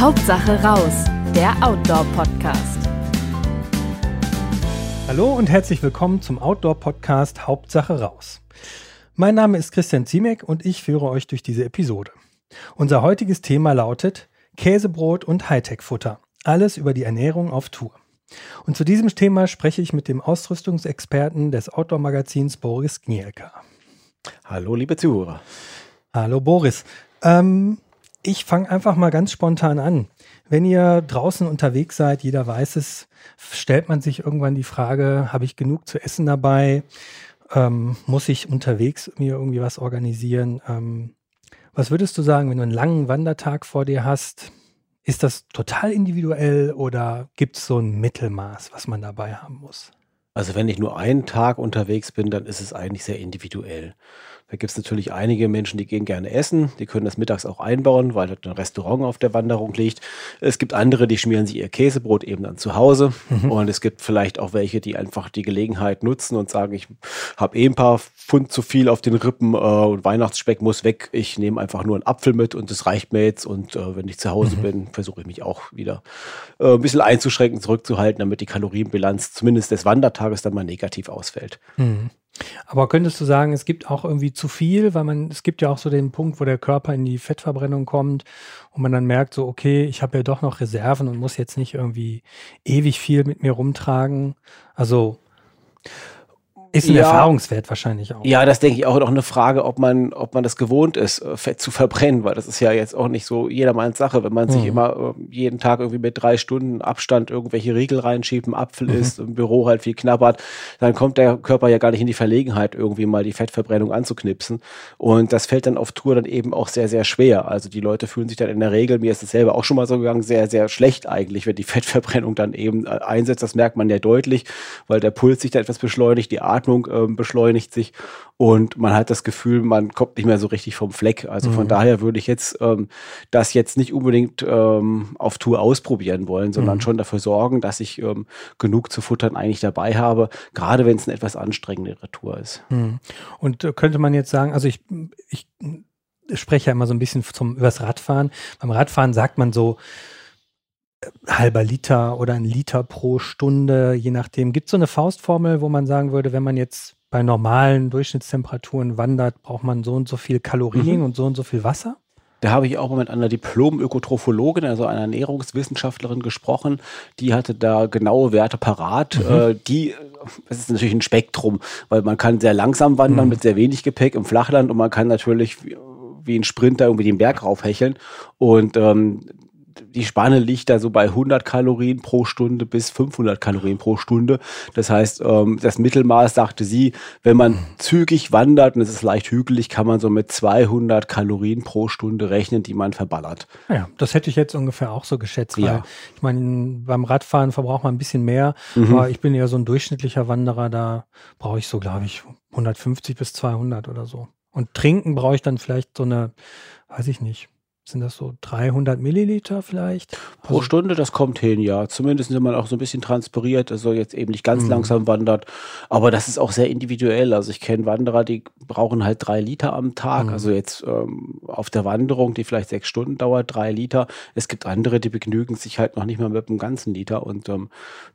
Hauptsache raus, der Outdoor-Podcast. Hallo und herzlich willkommen zum Outdoor-Podcast Hauptsache raus. Mein Name ist Christian Ziemek und ich führe euch durch diese Episode. Unser heutiges Thema lautet Käsebrot und Hightech-Futter. Alles über die Ernährung auf Tour. Und zu diesem Thema spreche ich mit dem Ausrüstungsexperten des Outdoor-Magazins Boris Gnielka. Hallo, liebe Zuhörer. Hallo, Boris. Ähm, ich fange einfach mal ganz spontan an. Wenn ihr draußen unterwegs seid, jeder weiß es, stellt man sich irgendwann die Frage, habe ich genug zu essen dabei? Ähm, muss ich unterwegs mir irgendwie was organisieren? Ähm, was würdest du sagen, wenn du einen langen Wandertag vor dir hast? Ist das total individuell oder gibt es so ein Mittelmaß, was man dabei haben muss? Also wenn ich nur einen Tag unterwegs bin, dann ist es eigentlich sehr individuell. Da gibt es natürlich einige Menschen, die gehen gerne essen. Die können das mittags auch einbauen, weil dort ein Restaurant auf der Wanderung liegt. Es gibt andere, die schmieren sich ihr Käsebrot eben dann zu Hause. Mhm. Und es gibt vielleicht auch welche, die einfach die Gelegenheit nutzen und sagen, ich habe eh ein paar Pfund zu viel auf den Rippen äh, und Weihnachtsspeck muss weg. Ich nehme einfach nur einen Apfel mit und das reicht mir jetzt. Und äh, wenn ich zu Hause mhm. bin, versuche ich mich auch wieder äh, ein bisschen einzuschränken, zurückzuhalten, damit die Kalorienbilanz zumindest des Wandertages dann mal negativ ausfällt. Mhm. Aber könntest du sagen, es gibt auch irgendwie zu viel, weil man, es gibt ja auch so den Punkt, wo der Körper in die Fettverbrennung kommt und man dann merkt so, okay, ich habe ja doch noch Reserven und muss jetzt nicht irgendwie ewig viel mit mir rumtragen. Also ist ein ja, Erfahrungswert wahrscheinlich auch. Ja, das denke ich auch noch eine Frage, ob man, ob man das gewohnt ist, äh, Fett zu verbrennen, weil das ist ja jetzt auch nicht so jedermanns Sache, wenn man mhm. sich immer äh, jeden Tag irgendwie mit drei Stunden Abstand irgendwelche Riegel reinschiebt, ein Apfel mhm. isst, im Büro halt viel knabbert, dann kommt der Körper ja gar nicht in die Verlegenheit, irgendwie mal die Fettverbrennung anzuknipsen. Und das fällt dann auf Tour dann eben auch sehr, sehr schwer. Also die Leute fühlen sich dann in der Regel, mir ist es selber auch schon mal so gegangen, sehr, sehr schlecht eigentlich, wenn die Fettverbrennung dann eben äh, einsetzt. Das merkt man ja deutlich, weil der Puls sich da etwas beschleunigt, die Atmung ähm, beschleunigt sich und man hat das Gefühl, man kommt nicht mehr so richtig vom Fleck. Also von mhm. daher würde ich jetzt ähm, das jetzt nicht unbedingt ähm, auf Tour ausprobieren wollen, sondern mhm. schon dafür sorgen, dass ich ähm, genug zu futtern eigentlich dabei habe, gerade wenn es eine etwas anstrengendere Tour ist. Mhm. Und äh, könnte man jetzt sagen, also ich, ich spreche ja immer so ein bisschen zum, übers Radfahren. Beim Radfahren sagt man so, halber Liter oder ein Liter pro Stunde, je nachdem. Gibt es so eine Faustformel, wo man sagen würde, wenn man jetzt bei normalen Durchschnittstemperaturen wandert, braucht man so und so viel Kalorien mhm. und so und so viel Wasser? Da habe ich auch mal mit einer Diplom-Ökotrophologin, also einer Ernährungswissenschaftlerin gesprochen. Die hatte da genaue Werte parat. Mhm. Äh, die, es ist natürlich ein Spektrum, weil man kann sehr langsam wandern mhm. mit sehr wenig Gepäck im Flachland und man kann natürlich wie ein Sprinter irgendwie den Berg raufhecheln. Und ähm, die Spanne liegt da so bei 100 Kalorien pro Stunde bis 500 Kalorien pro Stunde. Das heißt, ähm, das Mittelmaß, sagte sie, wenn man zügig wandert und es ist leicht hügelig, kann man so mit 200 Kalorien pro Stunde rechnen, die man verballert. Ja, das hätte ich jetzt ungefähr auch so geschätzt. Ja. ich meine, beim Radfahren verbraucht man ein bisschen mehr, mhm. aber ich bin ja so ein durchschnittlicher Wanderer, da brauche ich so, glaube ich, 150 bis 200 oder so. Und trinken brauche ich dann vielleicht so eine, weiß ich nicht, sind das so 300 Milliliter vielleicht? Pro also, Stunde, das kommt hin, ja. Zumindest wenn man auch so ein bisschen transpiriert, also jetzt eben nicht ganz mhm. langsam wandert. Aber das ist auch sehr individuell. Also ich kenne Wanderer, die brauchen halt drei Liter am Tag. Mhm. Also jetzt ähm, auf der Wanderung, die vielleicht sechs Stunden dauert, drei Liter. Es gibt andere, die begnügen sich halt noch nicht mal mit einem ganzen Liter und ähm,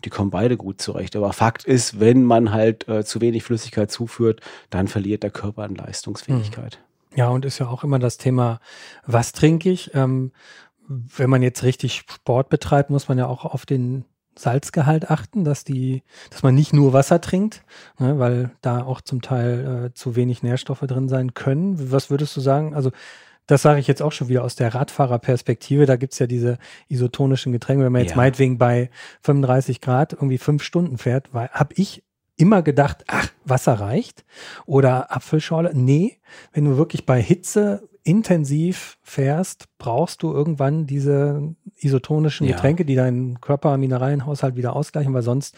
die kommen beide gut zurecht. Aber Fakt ist, wenn man halt äh, zu wenig Flüssigkeit zuführt, dann verliert der Körper an Leistungsfähigkeit. Mhm. Ja, und ist ja auch immer das Thema, was trinke ich? Ähm, wenn man jetzt richtig Sport betreibt, muss man ja auch auf den Salzgehalt achten, dass die, dass man nicht nur Wasser trinkt, ne, weil da auch zum Teil äh, zu wenig Nährstoffe drin sein können. Was würdest du sagen? Also das sage ich jetzt auch schon wieder aus der Radfahrerperspektive. Da gibt's ja diese isotonischen Getränke. Wenn man jetzt ja. meinetwegen bei 35 Grad irgendwie fünf Stunden fährt, weil habe ich immer gedacht, ach, Wasser reicht oder Apfelschorle. Nee, wenn du wirklich bei Hitze intensiv fährst, brauchst du irgendwann diese isotonischen ja. Getränke, die deinen Körper-Mineralienhaushalt wieder ausgleichen, weil sonst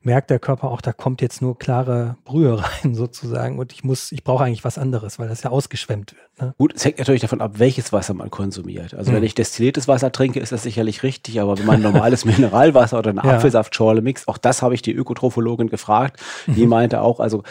merkt der Körper auch, da kommt jetzt nur klare Brühe rein sozusagen und ich muss, ich brauche eigentlich was anderes, weil das ja ausgeschwemmt wird. Ne? Gut, es hängt natürlich davon ab, welches Wasser man konsumiert. Also mhm. wenn ich destilliertes Wasser trinke, ist das sicherlich richtig, aber wenn man normales Mineralwasser oder eine ja. Apfelsaftschorle mixt, auch das habe ich die Ökotrophologin gefragt, die mhm. meinte auch, also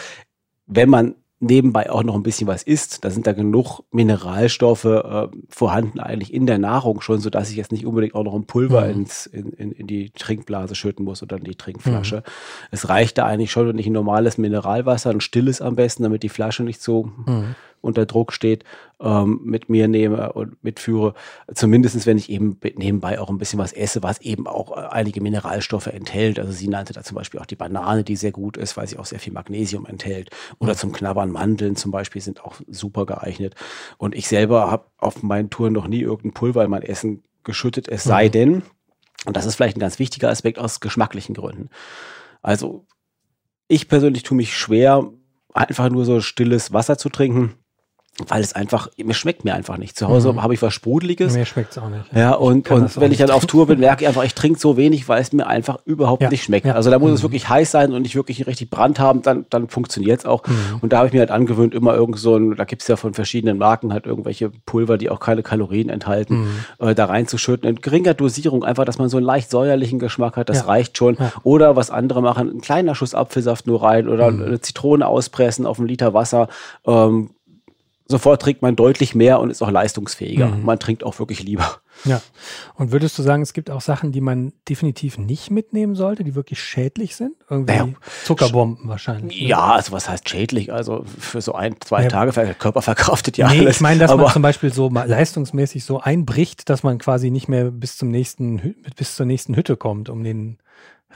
wenn man nebenbei auch noch ein bisschen was isst, da sind da genug Mineralstoffe äh, vorhanden eigentlich in der Nahrung schon, so dass ich jetzt nicht unbedingt auch noch ein Pulver mhm. ins, in, in, in, die Trinkblase schütten muss oder in die Trinkflasche. Mhm. Es reicht da eigentlich schon, wenn ich ein normales Mineralwasser, ein stilles am besten, damit die Flasche nicht so mhm unter Druck steht, ähm, mit mir nehme und mitführe. Zumindestens, wenn ich eben nebenbei auch ein bisschen was esse, was eben auch äh, einige Mineralstoffe enthält. Also sie nannte da zum Beispiel auch die Banane, die sehr gut ist, weil sie auch sehr viel Magnesium enthält. Oder zum Knabbern Mandeln zum Beispiel sind auch super geeignet. Und ich selber habe auf meinen Touren noch nie irgendein Pulver in mein Essen geschüttet, es sei mhm. denn, und das ist vielleicht ein ganz wichtiger Aspekt aus geschmacklichen Gründen. Also ich persönlich tue mich schwer, einfach nur so stilles Wasser zu trinken weil es einfach, mir schmeckt mir einfach nicht. Zu Hause mhm. habe ich was Sprudeliges. Mir schmeckt es auch nicht. Ja, und, und wenn ich dann auf Tour bin, merke ich einfach, ich trinke so wenig, weil es mir einfach überhaupt ja. nicht schmeckt. Ja. Also da muss mhm. es wirklich heiß sein und nicht wirklich richtig Brand haben, dann, dann funktioniert es auch. Mhm. Und da habe ich mir halt angewöhnt, immer irgend so ein, da gibt es ja von verschiedenen Marken halt irgendwelche Pulver, die auch keine Kalorien enthalten, mhm. äh, da reinzuschütten. In geringer Dosierung, einfach, dass man so einen leicht säuerlichen Geschmack hat, das ja. reicht schon. Oder was andere machen, ein kleiner Schuss Apfelsaft nur rein oder mhm. eine Zitrone auspressen auf einen Liter Wasser. Ähm, sofort trinkt man deutlich mehr und ist auch leistungsfähiger. Mhm. Man trinkt auch wirklich lieber. Ja. Und würdest du sagen, es gibt auch Sachen, die man definitiv nicht mitnehmen sollte, die wirklich schädlich sind? Irgendwie naja, Zuckerbomben wahrscheinlich. Ne? Ja, also was heißt schädlich? Also für so ein, zwei ja. Tage, der Körper verkraftet ja nee, alles. Ich meine, dass man zum Beispiel so leistungsmäßig so einbricht, dass man quasi nicht mehr bis zum nächsten, bis zur nächsten Hütte kommt, um den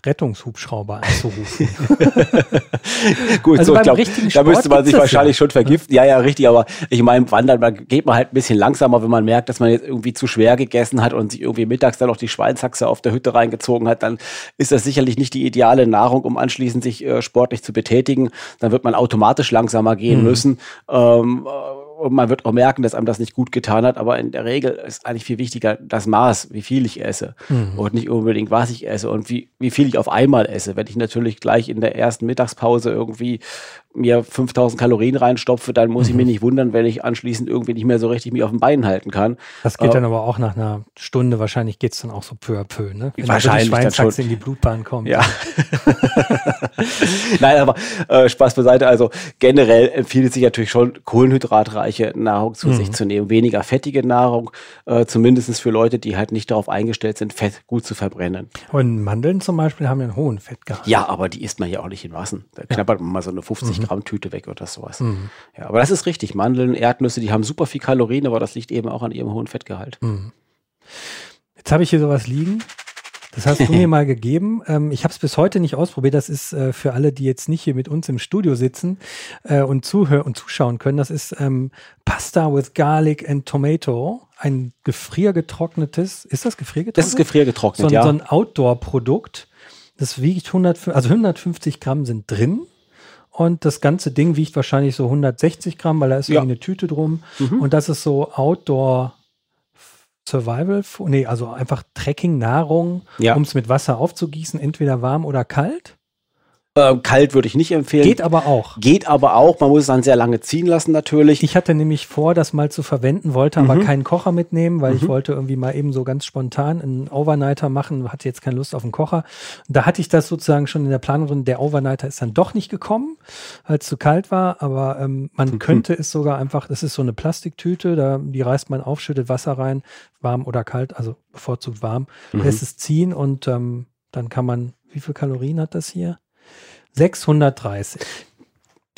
Rettungshubschrauber anzurufen. Gut, also so, ich glaube, da müsste man sich wahrscheinlich ja. schon vergiften. Ja, ja, richtig, aber ich meine, wandern, da geht man halt ein bisschen langsamer, wenn man merkt, dass man jetzt irgendwie zu schwer gegessen hat und sich irgendwie mittags dann noch die Schweinshaxe auf der Hütte reingezogen hat, dann ist das sicherlich nicht die ideale Nahrung, um anschließend sich äh, sportlich zu betätigen. Dann wird man automatisch langsamer gehen mhm. müssen. Ähm, und man wird auch merken, dass einem das nicht gut getan hat, aber in der Regel ist eigentlich viel wichtiger das Maß, wie viel ich esse mhm. und nicht unbedingt, was ich esse und wie, wie viel ich auf einmal esse. Wenn ich natürlich gleich in der ersten Mittagspause irgendwie mir 5000 Kalorien reinstopfe, dann muss mhm. ich mich nicht wundern, wenn ich anschließend irgendwie nicht mehr so richtig mich auf den Beinen halten kann. Das geht äh, dann aber auch nach einer Stunde, wahrscheinlich geht es dann auch so peu à peu, ne? Wenn wahrscheinlich die Schweinsachse in die Blutbahn kommt. Ja. Nein, aber äh, Spaß beiseite, also generell empfiehlt es sich natürlich schon, kohlenhydratreiche Nahrung zu mhm. sich zu nehmen, weniger fettige Nahrung, äh, zumindest für Leute, die halt nicht darauf eingestellt sind, Fett gut zu verbrennen. Und Mandeln zum Beispiel haben ja einen hohen Fettgehalt. Ja, aber die isst man ja auch nicht in Massen. Da ja. knabbert man mal so eine 50 mhm. Gramm Tüte weg oder sowas. Mhm. Ja, aber das ist richtig. Mandeln, Erdnüsse, die haben super viel Kalorien, aber das liegt eben auch an ihrem hohen Fettgehalt. Mhm. Jetzt habe ich hier sowas liegen. Das hast du mir mal gegeben. Ähm, ich habe es bis heute nicht ausprobiert. Das ist äh, für alle, die jetzt nicht hier mit uns im Studio sitzen äh, und zuhören und zuschauen können. Das ist ähm, Pasta with Garlic and Tomato. Ein gefriergetrocknetes. Ist das gefriergetrocknet? Das ist gefriergetrocknet, so, ja. So ein Outdoor-Produkt. Das wiegt 100, also 150 Gramm sind drin. Und das ganze Ding wiegt wahrscheinlich so 160 Gramm, weil da ist ja. eine Tüte drum. Mhm. Und das ist so Outdoor Survival, nee, also einfach Trekking-Nahrung, ja. um es mit Wasser aufzugießen, entweder warm oder kalt. Äh, kalt würde ich nicht empfehlen. Geht aber auch. Geht aber auch. Man muss es dann sehr lange ziehen lassen natürlich. Ich hatte nämlich vor, das mal zu verwenden, wollte mhm. aber keinen Kocher mitnehmen, weil mhm. ich wollte irgendwie mal eben so ganz spontan einen Overnighter machen, hatte jetzt keine Lust auf einen Kocher. Da hatte ich das sozusagen schon in der Planung drin. Der Overnighter ist dann doch nicht gekommen, weil es zu kalt war, aber ähm, man mhm. könnte es sogar einfach, das ist so eine Plastiktüte, da, die reißt man auf, schüttet Wasser rein, warm oder kalt, also bevorzugt warm, mhm. lässt es ziehen und ähm, dann kann man, wie viel Kalorien hat das hier? 630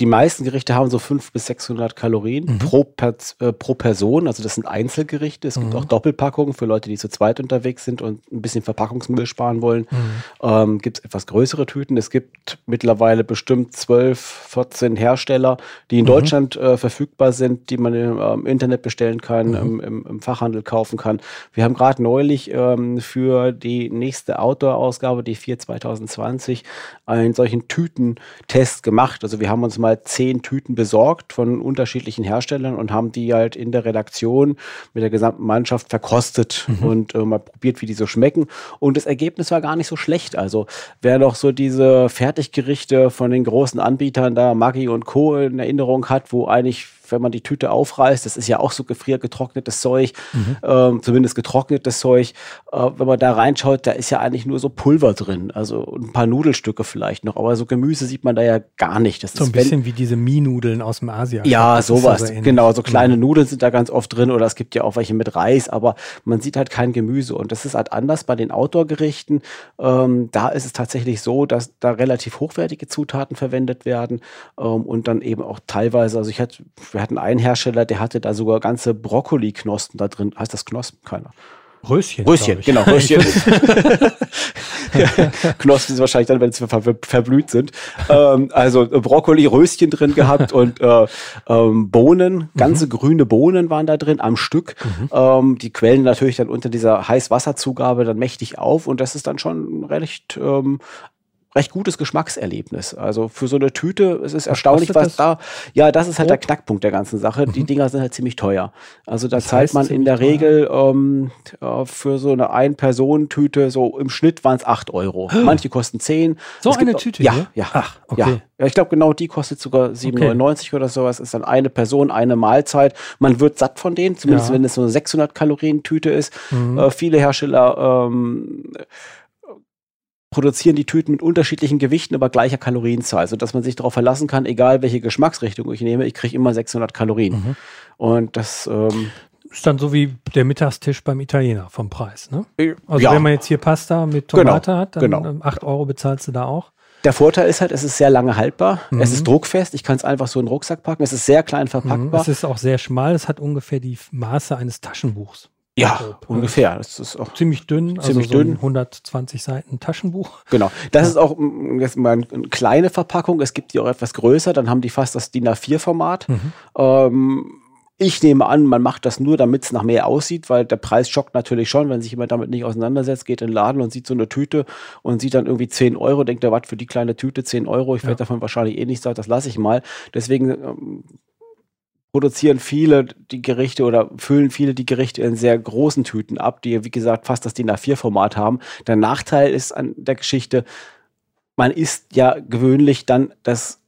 die meisten Gerichte haben so 500 bis 600 Kalorien mhm. pro, per, äh, pro Person. Also das sind Einzelgerichte. Es mhm. gibt auch Doppelpackungen für Leute, die zu zweit unterwegs sind und ein bisschen Verpackungsmüll sparen wollen. Mhm. Ähm, gibt es etwas größere Tüten. Es gibt mittlerweile bestimmt 12, 14 Hersteller, die in mhm. Deutschland äh, verfügbar sind, die man im ähm, Internet bestellen kann, mhm. im, im, im, Fachhandel kaufen kann. Wir haben gerade neulich ähm, für die nächste Outdoor-Ausgabe, die 4 2020, einen solchen Tütentest gemacht. Also wir haben uns mal mal zehn Tüten besorgt von unterschiedlichen Herstellern und haben die halt in der Redaktion mit der gesamten Mannschaft verkostet mhm. und äh, mal probiert, wie die so schmecken. Und das Ergebnis war gar nicht so schlecht. Also wer noch so diese Fertiggerichte von den großen Anbietern da, Maggi und Co. in Erinnerung hat, wo eigentlich wenn man die Tüte aufreißt, das ist ja auch so gefriergetrocknetes Zeug, mhm. ähm, zumindest getrocknetes Zeug. Äh, wenn man da reinschaut, da ist ja eigentlich nur so Pulver drin, also ein paar Nudelstücke vielleicht noch, aber so Gemüse sieht man da ja gar nicht. Das so ein bisschen wenn, wie diese Mie-Nudeln aus dem Asia. Ja, sowas. So genau, so kleine mhm. Nudeln sind da ganz oft drin oder es gibt ja auch welche mit Reis, aber man sieht halt kein Gemüse und das ist halt anders bei den Outdoor-Gerichten. Ähm, da ist es tatsächlich so, dass da relativ hochwertige Zutaten verwendet werden ähm, und dann eben auch teilweise, also ich hatte, wir hatten einen Hersteller, der hatte da sogar ganze Brokkoli-Knospen da drin. Heißt das Knospen? Keiner. Röschen. Röschen, genau, Röschen. Knospen sind wahrscheinlich dann, wenn sie ver verblüht sind. Ähm, also Brokkoli, Röschen drin gehabt und äh, ähm, Bohnen, ganze mhm. grüne Bohnen waren da drin am Stück. Mhm. Ähm, die quellen natürlich dann unter dieser Heißwasserzugabe dann mächtig auf und das ist dann schon recht ähm, recht gutes Geschmackserlebnis. Also für so eine Tüte, es ist erstaunlich, was, was da, ja, das ist halt der Knackpunkt der ganzen Sache. Mhm. Die Dinger sind halt ziemlich teuer. Also da das zahlt man in der Regel ähm, für so eine Ein-Personen-Tüte, so im Schnitt waren es 8 Euro. Manche kosten 10. So es eine Tüte? Ja, hier? ja. Ach, okay. Ja. Ja, ich glaube, genau die kostet sogar 7,99 okay. oder sowas. Ist dann eine Person, eine Mahlzeit. Man wird satt von denen, zumindest ja. wenn es so eine 600 Kalorien Tüte ist. Mhm. Äh, viele Hersteller ähm, produzieren die Tüten mit unterschiedlichen Gewichten, aber gleicher Kalorienzahl, sodass man sich darauf verlassen kann, egal welche Geschmacksrichtung ich nehme, ich kriege immer 600 Kalorien. Mhm. Und das ähm, ist dann so wie der Mittagstisch beim Italiener vom Preis, ne? Äh, also ja. wenn man jetzt hier Pasta mit Tomate genau. hat, dann genau. 8 ähm, Euro bezahlst du da auch. Der Vorteil ist halt, es ist sehr lange haltbar. Mhm. Es ist druckfest. Ich kann es einfach so in den Rucksack packen. Es ist sehr klein verpackbar. Mhm. Es ist auch sehr schmal. Es hat ungefähr die Maße eines Taschenbuchs. Ja, also, ungefähr. Das ist auch ziemlich dünn, also ziemlich also so dünn. 120 Seiten Taschenbuch. Genau. Das ja. ist auch mm, jetzt mal eine kleine Verpackung. Es gibt die auch etwas größer. Dann haben die fast das DIN A4-Format. Mhm. Ähm, ich nehme an, man macht das nur, damit es nach mehr aussieht, weil der Preis schockt natürlich schon, wenn sich jemand damit nicht auseinandersetzt, geht in den Laden und sieht so eine Tüte und sieht dann irgendwie 10 Euro, denkt er, was für die kleine Tüte 10 Euro, ich ja. werde davon wahrscheinlich eh nicht sagen, das lasse ich mal. Deswegen ähm, produzieren viele die Gerichte oder füllen viele die Gerichte in sehr großen Tüten ab, die, wie gesagt, fast das DIN A4-Format haben. Der Nachteil ist an der Geschichte, man isst ja gewöhnlich dann das,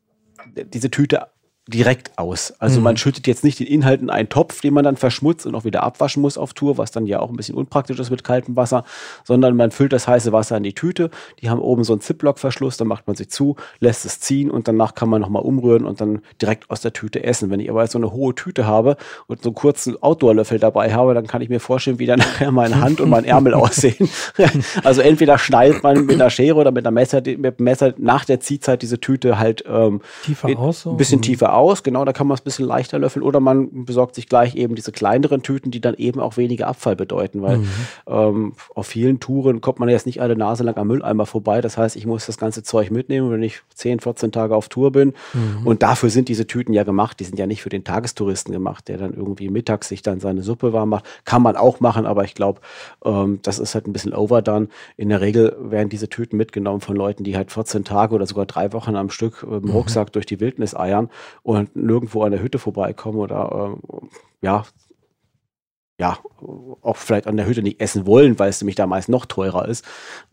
diese Tüte direkt aus. Also mhm. man schüttet jetzt nicht den Inhalt in einen Topf, den man dann verschmutzt und auch wieder abwaschen muss auf Tour, was dann ja auch ein bisschen unpraktisch ist mit kaltem Wasser, sondern man füllt das heiße Wasser in die Tüte. Die haben oben so einen Ziplock-Verschluss, dann macht man sie zu, lässt es ziehen und danach kann man nochmal umrühren und dann direkt aus der Tüte essen. Wenn ich aber jetzt so eine hohe Tüte habe und so einen kurzen Outdoor-Löffel dabei habe, dann kann ich mir vorstellen, wie dann nachher meine Hand und mein Ärmel aussehen. also entweder schneidet man mit einer Schere oder mit einer Messer, mit dem Messer nach der Ziehzeit diese Tüte halt ähm, tiefer aus, so? ein bisschen tiefer aus, genau, da kann man es ein bisschen leichter löffeln oder man besorgt sich gleich eben diese kleineren Tüten, die dann eben auch weniger Abfall bedeuten, weil mhm. ähm, auf vielen Touren kommt man jetzt nicht alle Nase lang am Mülleimer vorbei. Das heißt, ich muss das ganze Zeug mitnehmen, wenn ich 10, 14 Tage auf Tour bin. Mhm. Und dafür sind diese Tüten ja gemacht. Die sind ja nicht für den Tagestouristen gemacht, der dann irgendwie mittags sich dann seine Suppe warm macht. Kann man auch machen, aber ich glaube, ähm, das ist halt ein bisschen overdone. In der Regel werden diese Tüten mitgenommen von Leuten, die halt 14 Tage oder sogar drei Wochen am Stück im mhm. Rucksack durch die Wildnis eiern und nirgendwo an der Hütte vorbeikommen oder äh, ja, ja, auch vielleicht an der Hütte nicht essen wollen, weil es nämlich damals noch teurer ist.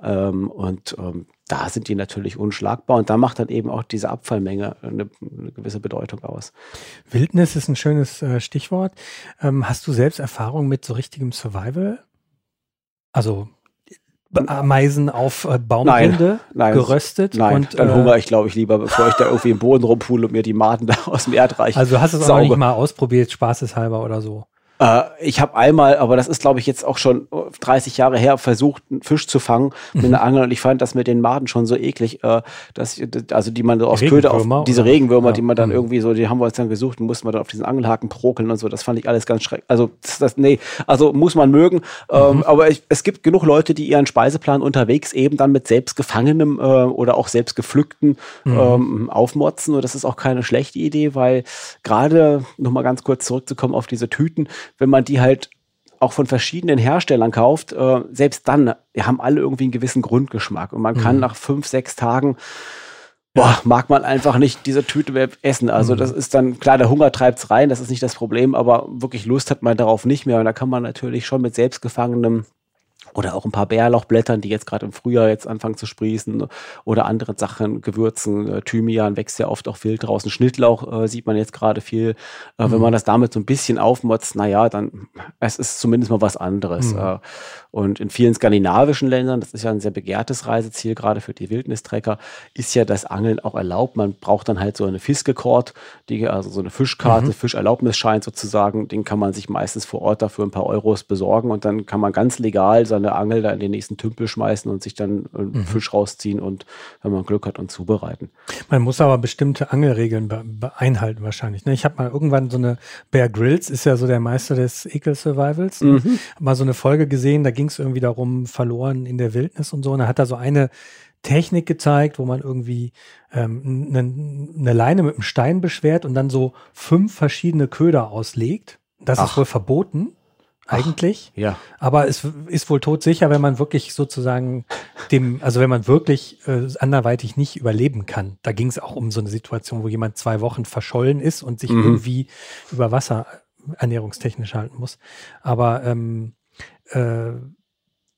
Ähm, und ähm, da sind die natürlich unschlagbar und da macht dann eben auch diese Abfallmenge eine, eine gewisse Bedeutung aus. Wildnis ist ein schönes äh, Stichwort. Ähm, hast du selbst Erfahrung mit so richtigem Survival? Also Ameisen auf äh, Baumrinde geröstet. Nein, und, dann äh, hungere ich, glaube ich, lieber, bevor ich da irgendwie im Boden rumpule und mir die Maden da aus dem Erdreich Also hast du es auch nicht mal ausprobiert, spaßeshalber oder so? Äh, ich habe einmal, aber das ist glaube ich jetzt auch schon 30 Jahre her, versucht, einen Fisch zu fangen mit einer mhm. Angel und ich fand das mit den Maden schon so eklig, äh, dass also die man so aus Köder auf diese oder? Regenwürmer, ja. die man dann mhm. irgendwie so, die haben wir uns dann gesucht und mussten wir dann auf diesen Angelhaken prokeln und so. Das fand ich alles ganz schrecklich. Also das, das, nee, also muss man mögen. Ähm, mhm. aber ich, es gibt genug Leute, die ihren Speiseplan unterwegs eben dann mit selbst gefangenem äh, oder auch selbst gepflückten mhm. ähm, aufmotzen und das ist auch keine schlechte Idee, weil gerade noch mal ganz kurz zurückzukommen auf diese Tüten wenn man die halt auch von verschiedenen Herstellern kauft, äh, selbst dann, die haben alle irgendwie einen gewissen Grundgeschmack. Und man kann mhm. nach fünf, sechs Tagen, boah, mag man einfach nicht diese Tüte mehr essen. Also mhm. das ist dann, klar, der Hunger treibt's rein, das ist nicht das Problem, aber wirklich Lust hat man darauf nicht mehr. Und da kann man natürlich schon mit selbstgefangenem oder auch ein paar Bärlauchblättern, die jetzt gerade im Frühjahr jetzt anfangen zu sprießen oder andere Sachen, Gewürzen, äh, Thymian wächst ja oft auch wild draußen. Schnittlauch äh, sieht man jetzt gerade viel. Äh, mhm. Wenn man das damit so ein bisschen aufmotzt, naja, dann es ist zumindest mal was anderes. Mhm. Äh, und in vielen skandinavischen Ländern, das ist ja ein sehr begehrtes Reiseziel, gerade für die Wildnistrecker, ist ja das Angeln auch erlaubt. Man braucht dann halt so eine Fiskekort, die, also so eine Fischkarte, mhm. Fischerlaubnisschein sozusagen, den kann man sich meistens vor Ort dafür ein paar Euros besorgen und dann kann man ganz legal seine Angel da in den nächsten Tümpel schmeißen und sich dann einen mhm. Fisch rausziehen und, wenn man Glück hat, und zubereiten. Man muss aber bestimmte Angelregeln be einhalten wahrscheinlich. Ne? Ich habe mal irgendwann so eine Bear Grylls, ist ja so der Meister des Ekel-Survivals, ne? mhm. mal so eine Folge gesehen, da ging es irgendwie darum, verloren in der Wildnis und so. Und er hat da so eine Technik gezeigt, wo man irgendwie ähm, eine, eine Leine mit einem Stein beschwert und dann so fünf verschiedene Köder auslegt. Das Ach. ist wohl verboten eigentlich. Ach, ja. Aber es ist wohl todsicher, wenn man wirklich sozusagen dem, also wenn man wirklich äh, anderweitig nicht überleben kann. Da ging es auch um so eine Situation, wo jemand zwei Wochen verschollen ist und sich mhm. irgendwie über Wasser ernährungstechnisch halten muss. Aber ähm, äh,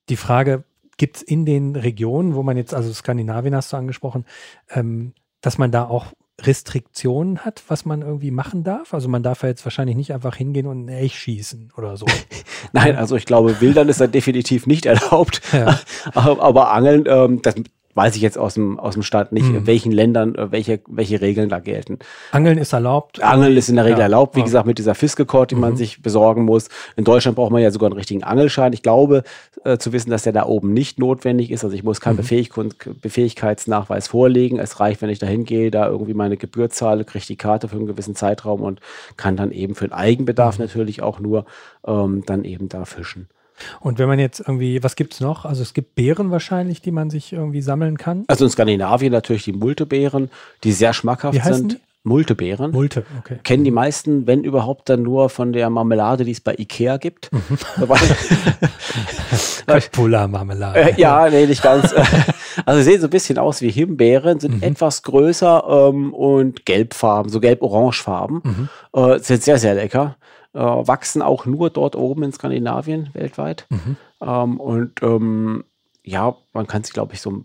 die Frage, gibt es in den Regionen, wo man jetzt, also Skandinavien hast du angesprochen, ähm, dass man da auch Restriktionen hat, was man irgendwie machen darf? Also man darf ja jetzt wahrscheinlich nicht einfach hingehen und ein Elch schießen oder so. Nein, also ich glaube, Wildern ist da definitiv nicht erlaubt. Ja. aber, aber, Angeln, ähm, das, weiß ich jetzt aus dem, aus dem Stand nicht, mhm. in welchen Ländern äh, welche, welche Regeln da gelten. Angeln ist erlaubt. Angeln ist in der Regel ja. erlaubt, wie ja. gesagt, mit dieser Fiskekort, die mhm. man sich besorgen muss. In Deutschland braucht man ja sogar einen richtigen Angelschein. Ich glaube, äh, zu wissen, dass der da oben nicht notwendig ist. Also ich muss keinen mhm. Befähig Befähigkeitsnachweis vorlegen. Es reicht, wenn ich da hingehe, da irgendwie meine Gebühr zahle, kriege die Karte für einen gewissen Zeitraum und kann dann eben für den Eigenbedarf mhm. natürlich auch nur ähm, dann eben da fischen. Und wenn man jetzt irgendwie, was gibt es noch? Also es gibt Beeren wahrscheinlich, die man sich irgendwie sammeln kann. Also in Skandinavien natürlich die Multebeeren, die sehr schmackhaft sind. Die? Multebeeren. Multe, okay. Kennen die meisten, wenn überhaupt, dann nur von der Marmelade, die es bei Ikea gibt. Mhm. Köttbullar-Marmelade. Äh, ja, nee, nicht ganz. also sie sehen so ein bisschen aus wie Himbeeren, sind mhm. etwas größer ähm, und gelbfarben, so gelb-orangefarben. Mhm. Äh, sind sehr, sehr lecker wachsen auch nur dort oben in Skandinavien weltweit. Mhm. Ähm, und ähm, ja, man kann sich, glaube ich, so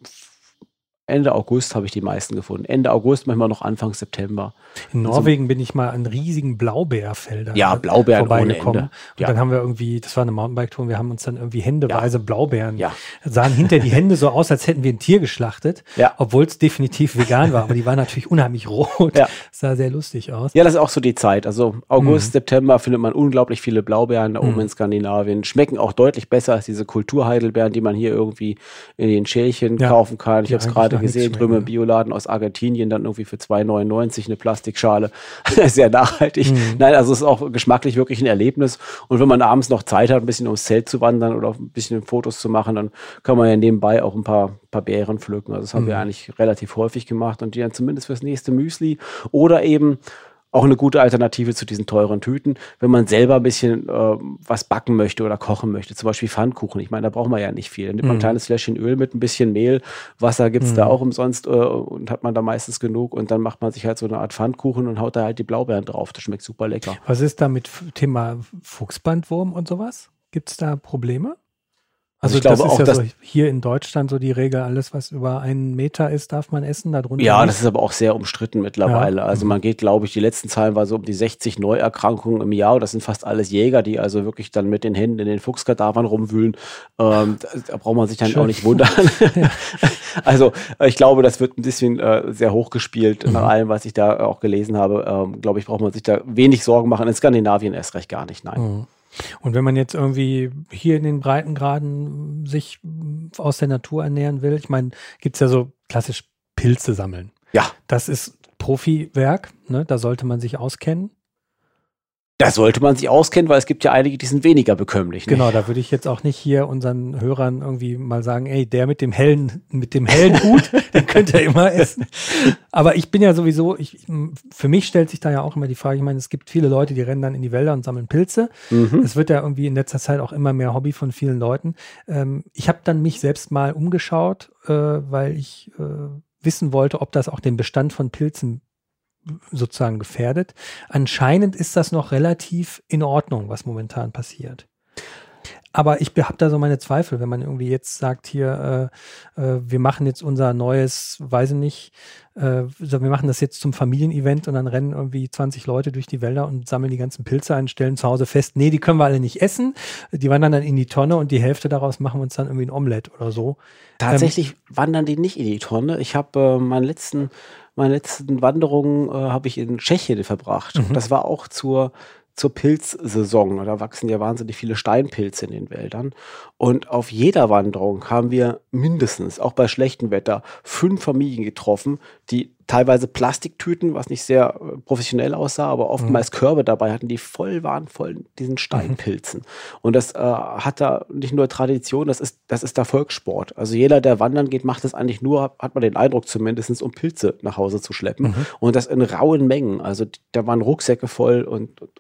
Ende August habe ich die meisten gefunden. Ende August, manchmal noch Anfang September. In Norwegen so, bin ich mal an riesigen Blaubeerfeldern ja, Blaubeeren vorbeigekommen. Und ja. dann haben wir irgendwie, das war eine Mountainbike-Tour, wir haben uns dann irgendwie händeweise ja. Blaubeeren, ja. sahen hinter die Hände so aus, als hätten wir ein Tier geschlachtet, ja. obwohl es definitiv vegan war, aber die waren natürlich unheimlich rot. Ja. Das sah sehr lustig aus. Ja, das ist auch so die Zeit. Also August, mhm. September findet man unglaublich viele Blaubeeren da oben mhm. in Skandinavien. Schmecken auch deutlich besser als diese Kulturheidelbeeren, die man hier irgendwie in den Schälchen kaufen kann. Ich habe es gerade gesehen, drüben im Bioladen aus Argentinien, dann irgendwie für 2,99 eine Plastikschale. Sehr nachhaltig. Mhm. Nein, also es ist auch geschmacklich wirklich ein Erlebnis. Und wenn man abends noch Zeit hat, ein bisschen ums Zelt zu wandern oder ein bisschen Fotos zu machen, dann kann man ja nebenbei auch ein paar, paar Beeren pflücken. Also das haben mhm. wir eigentlich relativ häufig gemacht und die dann zumindest fürs nächste Müsli oder eben auch eine gute Alternative zu diesen teuren Tüten, wenn man selber ein bisschen äh, was backen möchte oder kochen möchte, zum Beispiel Pfannkuchen. Ich meine, da braucht man ja nicht viel. Dann nimmt man ein mhm. kleines Fläschchen Öl mit ein bisschen Mehl, Wasser gibt's mhm. da auch umsonst äh, und hat man da meistens genug und dann macht man sich halt so eine Art Pfannkuchen und haut da halt die Blaubeeren drauf. Das schmeckt super lecker. Was ist da mit Thema Fuchsbandwurm und sowas? Gibt's da Probleme? Also, also ich glaube auch, ja dass so hier in Deutschland so die Regel, alles was über einen Meter ist, darf man essen, darunter. Ja, nicht. das ist aber auch sehr umstritten mittlerweile. Ja. Also man geht, glaube ich, die letzten Zahlen war so um die 60 Neuerkrankungen im Jahr. Das sind fast alles Jäger, die also wirklich dann mit den Händen in den Fuchskadavern rumwühlen. Ähm, da, braucht man sich dann Schön. auch nicht wundern. also ich glaube, das wird ein bisschen äh, sehr hochgespielt mhm. nach allem, was ich da auch gelesen habe. Ähm, glaube ich, braucht man sich da wenig Sorgen machen. In Skandinavien erst recht gar nicht, nein. Mhm. Und wenn man jetzt irgendwie hier in den Breitengraden sich aus der Natur ernähren will, ich meine, gibt es ja so klassisch Pilze sammeln. Ja. Das ist Profiwerk, ne? da sollte man sich auskennen. Da sollte man sich auskennen, weil es gibt ja einige, die sind weniger bekömmlich. Ne? Genau, da würde ich jetzt auch nicht hier unseren Hörern irgendwie mal sagen, ey, der mit dem hellen, mit dem hellen Hut, den könnt ihr immer essen. Aber ich bin ja sowieso, ich, für mich stellt sich da ja auch immer die Frage, ich meine, es gibt viele Leute, die rennen dann in die Wälder und sammeln Pilze. Mhm. Es wird ja irgendwie in letzter Zeit auch immer mehr Hobby von vielen Leuten. Ähm, ich habe dann mich selbst mal umgeschaut, äh, weil ich äh, wissen wollte, ob das auch den Bestand von Pilzen sozusagen gefährdet. Anscheinend ist das noch relativ in Ordnung, was momentan passiert. Aber ich habe da so meine Zweifel, wenn man irgendwie jetzt sagt, hier, äh, äh, wir machen jetzt unser neues, weiß ich nicht, äh, wir machen das jetzt zum Familienevent und dann rennen irgendwie 20 Leute durch die Wälder und sammeln die ganzen Pilze ein, stellen zu Hause fest, nee, die können wir alle nicht essen. Die wandern dann in die Tonne und die Hälfte daraus machen wir uns dann irgendwie ein Omelett oder so. Tatsächlich ähm, wandern die nicht in die Tonne. Ich habe äh, meinen letzten, meine letzten Wanderungen äh, habe ich in Tschechien verbracht. Mhm. Das war auch zur zur Pilzsaison. Da wachsen ja wahnsinnig viele Steinpilze in den Wäldern. Und auf jeder Wanderung haben wir mindestens, auch bei schlechtem Wetter, fünf Familien getroffen, die teilweise Plastiktüten, was nicht sehr äh, professionell aussah, aber oftmals mhm. Körbe dabei hatten, die voll waren, voll diesen Steinpilzen. Mhm. Und das äh, hat da nicht nur Tradition, das ist, das ist der Volkssport. Also jeder, der wandern geht, macht das eigentlich nur, hat man den Eindruck zumindest, um Pilze nach Hause zu schleppen. Mhm. Und das in rauen Mengen. Also da waren Rucksäcke voll und, und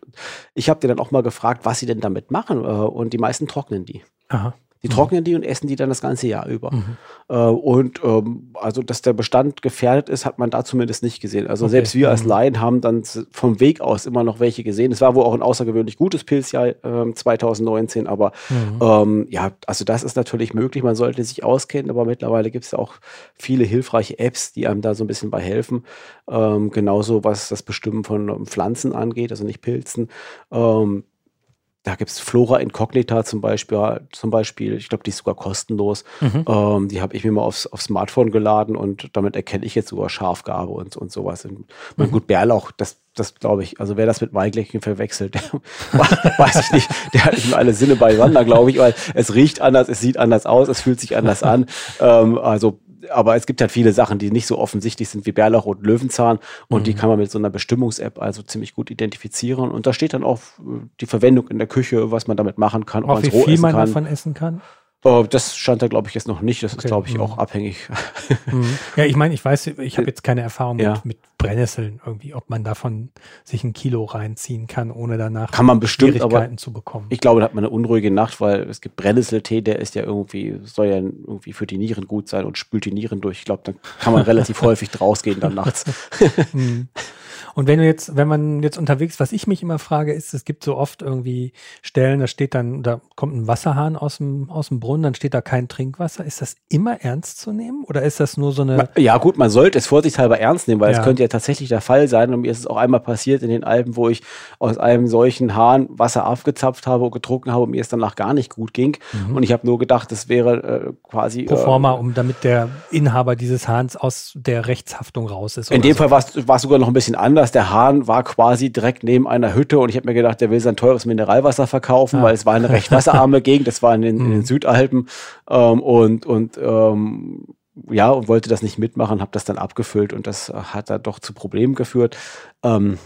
ich habe dir dann auch mal gefragt, was sie denn damit machen. Äh, und die meisten trocknen die. Aha. Die mhm. trocknen die und essen die dann das ganze Jahr über. Mhm. Äh, und ähm, also, dass der Bestand gefährdet ist, hat man da zumindest nicht gesehen. Also okay. selbst wir als mhm. Laien haben dann vom Weg aus immer noch welche gesehen. Es war wohl auch ein außergewöhnlich gutes Pilzjahr äh, 2019, aber mhm. ähm, ja, also das ist natürlich möglich. Man sollte sich auskennen, aber mittlerweile gibt es auch viele hilfreiche Apps, die einem da so ein bisschen bei helfen. Ähm, genauso was das Bestimmen von Pflanzen angeht, also nicht Pilzen. Ähm, da gibt es Flora Incognita zum Beispiel, zum Beispiel. Ich glaube, die ist sogar kostenlos. Mhm. Ähm, die habe ich mir mal aufs, aufs Smartphone geladen und damit erkenne ich jetzt sogar Schafgabe und, und sowas. Und, mhm. gut, Bärlauch, das, das glaube ich, also wer das mit Weingläschen verwechselt, der, weiß ich nicht, der hat nicht alle Sinne beieinander, glaube ich, weil es riecht anders, es sieht anders aus, es fühlt sich anders an. Ähm, also aber es gibt halt viele Sachen, die nicht so offensichtlich sind wie Bärlauch und Löwenzahn und mhm. die kann man mit so einer Bestimmungs-App also ziemlich gut identifizieren und da steht dann auch äh, die Verwendung in der Küche, was man damit machen kann, auch wie viel man kann. davon essen kann. Oh, das stand da, glaube ich, jetzt noch nicht. Das okay. ist, glaube ich, mhm. auch abhängig. Mhm. Ja, ich meine, ich weiß, ich habe jetzt keine Erfahrung ja. mit, mit, Brennnesseln irgendwie, ob man davon sich ein Kilo reinziehen kann, ohne danach kann man bestimmt, Schwierigkeiten zu bekommen. Ich glaube, da hat man eine unruhige Nacht, weil es gibt Brennnesseltee, der ist ja irgendwie, soll ja irgendwie für die Nieren gut sein und spült die Nieren durch. Ich glaube, dann kann man relativ häufig rausgehen dann nachts. Mhm. Und wenn du jetzt, wenn man jetzt unterwegs, was ich mich immer frage, ist, es gibt so oft irgendwie Stellen, da steht dann, da kommt ein Wasserhahn aus dem, aus dem Brunnen, dann steht da kein Trinkwasser. Ist das immer ernst zu nehmen oder ist das nur so eine. Ja, gut, man sollte es vorsichtshalber ernst nehmen, weil es könnte ja tatsächlich der Fall sein. Und mir ist es auch einmal passiert in den Alpen, wo ich aus einem solchen Hahn Wasser aufgezapft habe und getrunken habe und mir es danach gar nicht gut ging. Mhm. Und ich habe nur gedacht, das wäre äh, quasi. Pro forma, äh, um damit der Inhaber dieses Hahns aus der Rechtshaftung raus ist. In dem so. Fall war es sogar noch ein bisschen anders. Der Hahn war quasi direkt neben einer Hütte und ich habe mir gedacht, der will sein teures Mineralwasser verkaufen, ah. weil es war eine recht wasserarme Gegend, das war in den, in den mhm. Südalpen ähm, und, und ähm, ja, und wollte das nicht mitmachen, habe das dann abgefüllt und das hat da doch zu Problemen geführt. Ähm,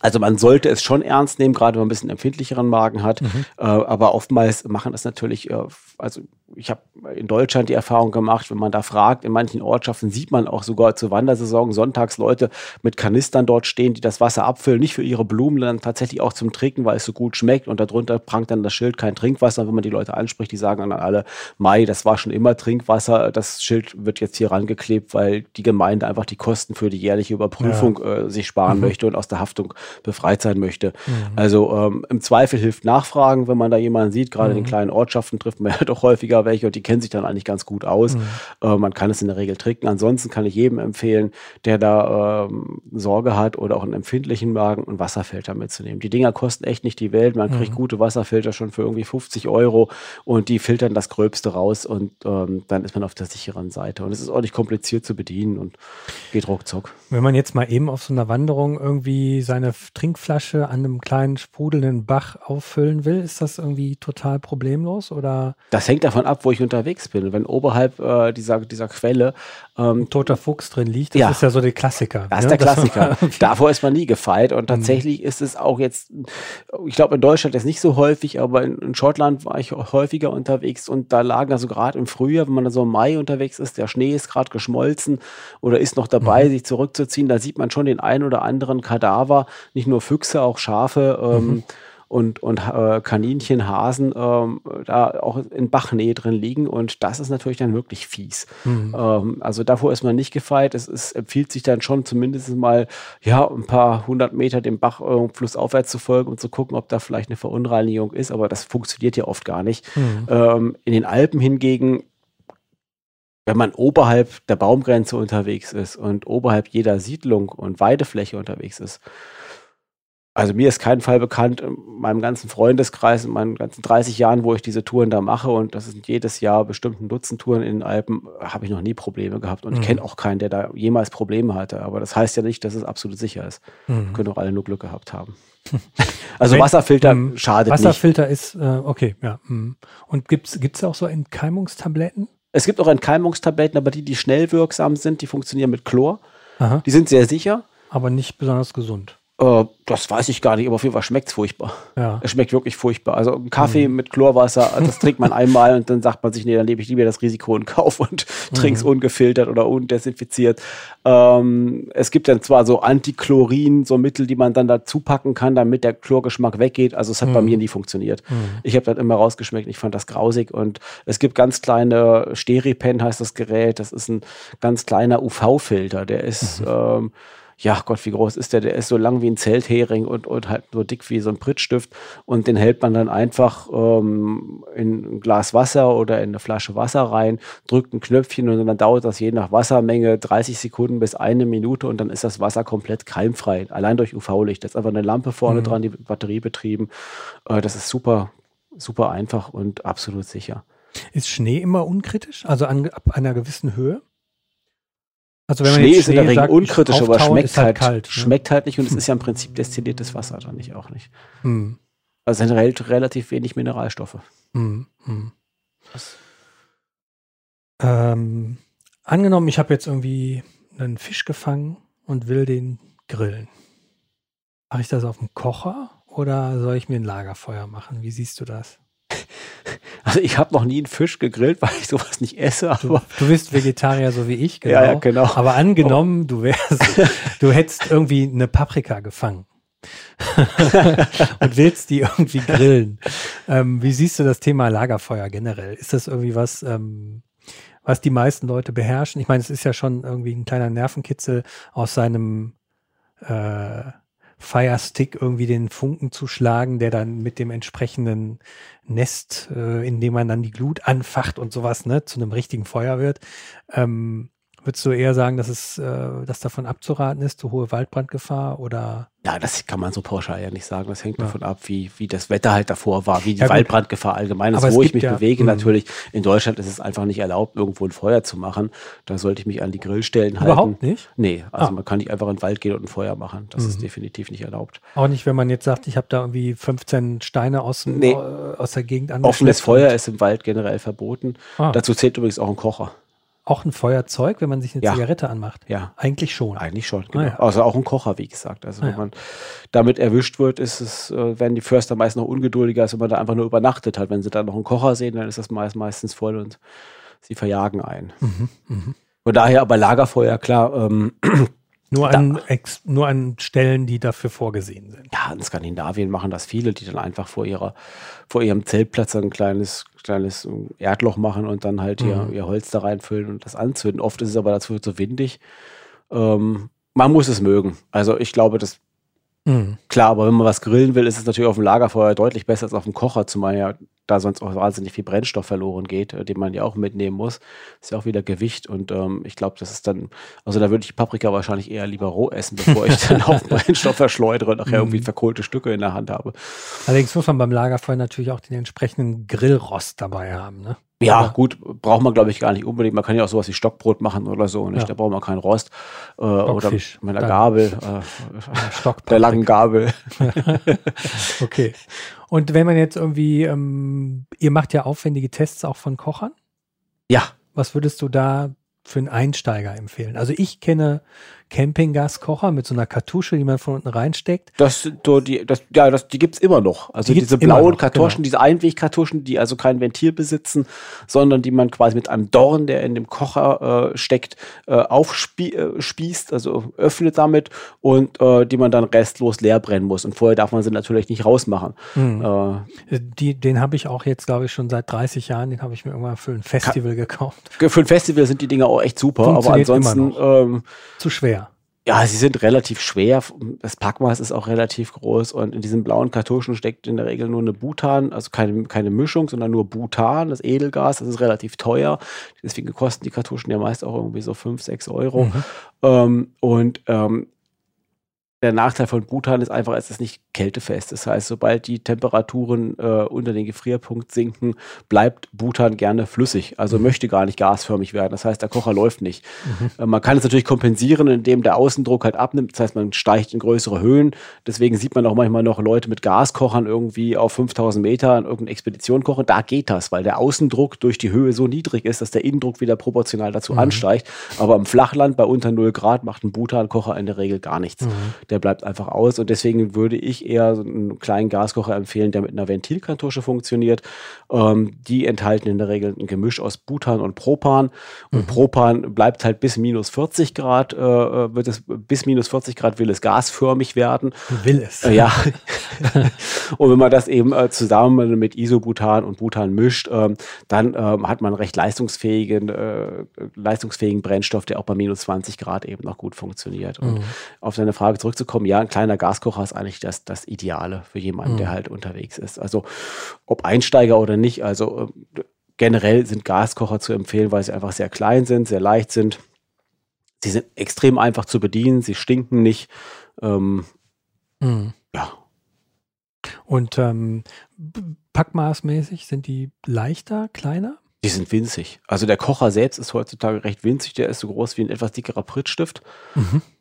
also man sollte es schon ernst nehmen, gerade wenn man ein bisschen empfindlicheren Magen hat. Mhm. Äh, aber oftmals machen das natürlich, äh, also ich habe in Deutschland die Erfahrung gemacht, wenn man da fragt, in manchen Ortschaften sieht man auch sogar zur Wandersaison sonntags Leute mit Kanistern dort stehen, die das Wasser abfüllen, nicht für ihre Blumen, sondern tatsächlich auch zum Trinken, weil es so gut schmeckt. Und darunter prangt dann das Schild kein Trinkwasser. Wenn man die Leute anspricht, die sagen dann alle, Mai, das war schon immer Trinkwasser. Das Schild wird jetzt hier rangeklebt, weil die Gemeinde einfach die Kosten für die jährliche Überprüfung ja. äh, sich sparen mhm. möchte und aus der Haftung befreit sein möchte. Mhm. Also ähm, im Zweifel hilft Nachfragen, wenn man da jemanden sieht. Gerade mhm. in den kleinen Ortschaften trifft man ja doch häufiger welche und die kennen sich dann eigentlich ganz gut aus. Mhm. Äh, man kann es in der Regel trinken. Ansonsten kann ich jedem empfehlen, der da ähm, Sorge hat oder auch einen empfindlichen Magen, einen Wasserfilter mitzunehmen. Die Dinger kosten echt nicht die Welt. Man kriegt mhm. gute Wasserfilter schon für irgendwie 50 Euro und die filtern das Gröbste raus und ähm, dann ist man auf der sicheren Seite. Und es ist auch nicht kompliziert zu bedienen und geht ruckzuck. Wenn man jetzt mal eben auf so einer Wanderung irgendwie seine Trinkflasche an einem kleinen sprudelnden Bach auffüllen will, ist das irgendwie total problemlos oder? Das hängt davon ab, wo ich unterwegs bin. Wenn oberhalb äh, dieser, dieser Quelle ähm, ein toter Fuchs drin liegt, das ja. ist ja so der Klassiker. Das ist ne? der Klassiker. Davor ist man nie gefeit und mhm. tatsächlich ist es auch jetzt, ich glaube in Deutschland ist nicht so häufig, aber in, in Schottland war ich häufiger unterwegs und da lagen also gerade im Frühjahr, wenn man da so im Mai unterwegs ist, der Schnee ist gerade geschmolzen oder ist noch dabei, mhm. sich zurückzuziehen, da sieht man schon den einen oder anderen Kadaver, nicht nur Füchse, auch Schafe. Ähm, mhm und, und äh, Kaninchen, Hasen ähm, da auch in Bachnähe drin liegen und das ist natürlich dann wirklich fies. Mhm. Ähm, also davor ist man nicht gefeit. Es, es empfiehlt sich dann schon zumindest mal ja ein paar hundert Meter dem Bach äh, flussaufwärts zu folgen und zu gucken, ob da vielleicht eine Verunreinigung ist, aber das funktioniert ja oft gar nicht. Mhm. Ähm, in den Alpen hingegen wenn man oberhalb der Baumgrenze unterwegs ist und oberhalb jeder Siedlung und Weidefläche unterwegs ist, also mir ist kein Fall bekannt in meinem ganzen Freundeskreis, in meinen ganzen 30 Jahren, wo ich diese Touren da mache und das sind jedes Jahr bestimmten Dutzend Touren in den Alpen, habe ich noch nie Probleme gehabt und mhm. ich kenne auch keinen, der da jemals Probleme hatte. Aber das heißt ja nicht, dass es absolut sicher ist. Mhm. Können auch alle nur Glück gehabt haben. also Wenn, Wasserfilter ähm, schadet Wasserfilter nicht. Wasserfilter ist, äh, okay, ja. Mh. Und gibt es auch so Entkeimungstabletten? Es gibt auch Entkeimungstabletten, aber die, die schnell wirksam sind, die funktionieren mit Chlor. Aha. Die sind sehr sicher. Aber nicht besonders gesund. Äh, das weiß ich gar nicht, aber auf jeden Fall schmeckt es furchtbar. Ja. Es schmeckt wirklich furchtbar. Also ein Kaffee mhm. mit Chlorwasser, das trinkt man einmal und dann sagt man sich, nee, dann nehme ich lieber das Risiko in Kauf und mhm. trinke es ungefiltert oder undesinfiziert. Ähm, es gibt dann zwar so Antichlorin, so Mittel, die man dann dazu packen kann, damit der Chlorgeschmack weggeht. Also es hat mhm. bei mir nie funktioniert. Mhm. Ich habe das immer rausgeschmeckt, ich fand das grausig und es gibt ganz kleine Steripen heißt das Gerät. Das ist ein ganz kleiner UV-Filter, der ist mhm. ähm, ja Gott, wie groß ist der? Der ist so lang wie ein Zelthering und, und halt so dick wie so ein Prittstift. Und den hält man dann einfach ähm, in ein Glas Wasser oder in eine Flasche Wasser rein, drückt ein Knöpfchen und dann dauert das je nach Wassermenge 30 Sekunden bis eine Minute und dann ist das Wasser komplett keimfrei. Allein durch UV-Licht. Das ist einfach eine Lampe vorne mhm. dran, die Batterie betrieben. Äh, das ist super, super einfach und absolut sicher. Ist Schnee immer unkritisch? Also an, ab einer gewissen Höhe? Also wenn Schnee ist in der Regel unkritisch, aber schmeckt halt, halt kalt, ne? schmeckt halt nicht und es ist ja im Prinzip destilliertes Wasser dann nicht auch nicht. Hm. Also sind relativ wenig Mineralstoffe. Hm. Hm. Ähm, angenommen, ich habe jetzt irgendwie einen Fisch gefangen und will den grillen. Mache ich das auf dem Kocher oder soll ich mir ein Lagerfeuer machen? Wie siehst du das? Also ich habe noch nie einen Fisch gegrillt, weil ich sowas nicht esse. Aber du, du bist Vegetarier so wie ich, genau. Ja, ja, genau. Aber angenommen, du wärst, du hättest irgendwie eine Paprika gefangen. und willst die irgendwie grillen. Ähm, wie siehst du das Thema Lagerfeuer generell? Ist das irgendwie was, ähm, was die meisten Leute beherrschen? Ich meine, es ist ja schon irgendwie ein kleiner Nervenkitzel aus seinem äh, Firestick irgendwie den Funken zu schlagen, der dann mit dem entsprechenden Nest, äh, in dem man dann die Glut anfacht und sowas, ne, zu einem richtigen Feuer wird. Ähm, Würdest du eher sagen, dass es, äh, dass davon abzuraten ist, zu hohe Waldbrandgefahr oder? Ja, das kann man so pauschal ja nicht sagen. Das hängt ja. davon ab, wie, wie das Wetter halt davor war, wie die ja, Waldbrandgefahr allgemein ist, wo ich mich ja, bewege. Mh. Natürlich, in Deutschland ist es einfach nicht erlaubt, irgendwo ein Feuer zu machen. Da sollte ich mich an die Grillstellen halten. Überhaupt nicht? Nee, also ah. man kann nicht einfach in den Wald gehen und ein Feuer machen. Das mhm. ist definitiv nicht erlaubt. Auch nicht, wenn man jetzt sagt, ich habe da irgendwie 15 Steine aus, nee. aus der Gegend an. Offenes Feuer ist im Wald generell verboten. Ah. Dazu zählt übrigens auch ein Kocher. Auch ein Feuerzeug, wenn man sich eine ja. Zigarette anmacht? Ja. Eigentlich schon. Eigentlich schon, genau. Ah, ja. Also auch ein Kocher, wie gesagt. Also ah, wenn man damit erwischt wird, ist es, äh, werden die Förster meist noch ungeduldiger, als wenn man da einfach nur übernachtet hat. Wenn sie dann noch einen Kocher sehen, dann ist das meist, meistens voll und sie verjagen ein. Mhm, mh. Von daher aber Lagerfeuer, klar, ähm, nur an, ex, nur an Stellen, die dafür vorgesehen sind. Ja, in Skandinavien machen das viele, die dann einfach vor ihrer, vor ihrem Zeltplatz ein kleines, kleines Erdloch machen und dann halt mhm. ihr, ihr Holz da reinfüllen und das anzünden. Oft ist es aber dazu zu windig. Ähm, man muss es mögen. Also ich glaube, das Mhm. Klar, aber wenn man was grillen will, ist es natürlich auf dem Lagerfeuer deutlich besser als auf dem Kocher, zumal ja da sonst auch wahnsinnig viel Brennstoff verloren geht, äh, den man ja auch mitnehmen muss. Ist ja auch wieder Gewicht und ähm, ich glaube, das ist dann, also da würde ich Paprika wahrscheinlich eher lieber roh essen, bevor ich dann auch Brennstoff verschleudere und nachher mhm. irgendwie verkohlte Stücke in der Hand habe. Allerdings muss man beim Lagerfeuer natürlich auch den entsprechenden Grillrost dabei haben, ne? Ja, Aber gut, braucht man, glaube ich, gar nicht unbedingt. Man kann ja auch sowas wie Stockbrot machen oder so. Nicht? Ja. Da braucht man keinen Rost. Äh, oder mit einer Gabel. Äh, der langen Gabel. okay. Und wenn man jetzt irgendwie, ähm, ihr macht ja aufwendige Tests auch von Kochern? Ja. Was würdest du da für einen Einsteiger empfehlen? Also ich kenne Campinggaskocher mit so einer Kartusche, die man von unten reinsteckt. Das, so die, das, ja, das, die gibt's immer noch. Also Die diese blauen noch, Kartuschen, genau. diese Einwegkartuschen, die also kein Ventil besitzen, sondern die man quasi mit einem Dorn, der in dem Kocher äh, steckt, äh, aufspießt, also öffnet damit und äh, die man dann restlos leer brennen muss. Und vorher darf man sie natürlich nicht rausmachen. Mhm. Äh, Die, den habe ich auch jetzt, glaube ich, schon seit 30 Jahren. Den habe ich mir irgendwann für ein Festival gekauft. für ein Festival sind die Dinger auch echt super, aber ansonsten noch. ähm, Zu schwer. Ja, sie sind relativ schwer. Das Packmaß ist auch relativ groß und in diesen blauen Kartuschen steckt in der Regel nur eine Butan, also keine, keine Mischung, sondern nur Butan, das Edelgas. Das ist relativ teuer. Deswegen kosten die Kartuschen ja meist auch irgendwie so 5, 6 Euro. Mhm. Ähm, und ähm, der Nachteil von Butan ist einfach, es ist nicht kältefest. Das heißt, sobald die Temperaturen äh, unter den Gefrierpunkt sinken, bleibt Butan gerne flüssig. Also möchte gar nicht gasförmig werden. Das heißt, der Kocher läuft nicht. Äh, man kann es natürlich kompensieren, indem der Außendruck halt abnimmt. Das heißt, man steigt in größere Höhen. Deswegen sieht man auch manchmal noch Leute mit Gaskochern irgendwie auf 5000 Meter in irgendeine Expedition kochen. Da geht das, weil der Außendruck durch die Höhe so niedrig ist, dass der Innendruck wieder proportional dazu ansteigt. Aber im Flachland bei unter 0 Grad macht ein Butankocher in der Regel gar nichts. Der bleibt einfach aus. Und deswegen würde ich eher so einen kleinen Gaskocher empfehlen, der mit einer Ventilkartusche funktioniert. Ähm, die enthalten in der Regel ein Gemisch aus Butan und Propan. Und Propan bleibt halt bis minus 40 Grad, äh, wird es bis minus 40 Grad will es gasförmig werden. Will es. Äh, ja. und wenn man das eben äh, zusammen mit Isobutan und Butan mischt, ähm, dann ähm, hat man einen recht leistungsfähigen, äh, leistungsfähigen Brennstoff, der auch bei minus 20 Grad eben noch gut funktioniert. Und auf deine Frage zurückzukommen, ja, ein kleiner Gaskocher ist eigentlich das, das Ideale für jemanden, der halt unterwegs ist. Also ob Einsteiger oder nicht, also äh, generell sind Gaskocher zu empfehlen, weil sie einfach sehr klein sind, sehr leicht sind. Sie sind extrem einfach zu bedienen, sie stinken nicht. Ähm, Mhm. ja, Und ähm, packmaßmäßig sind die leichter, kleiner? Die sind winzig. Also der Kocher selbst ist heutzutage recht winzig. Der ist so groß wie ein etwas dickerer Prittstift.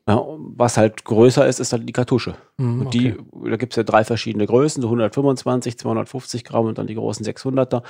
Ja, was halt größer ist, ist dann die Kartusche. Mhm, und die, okay. da gibt es ja drei verschiedene Größen, so 125, 250 Gramm und dann die großen 600er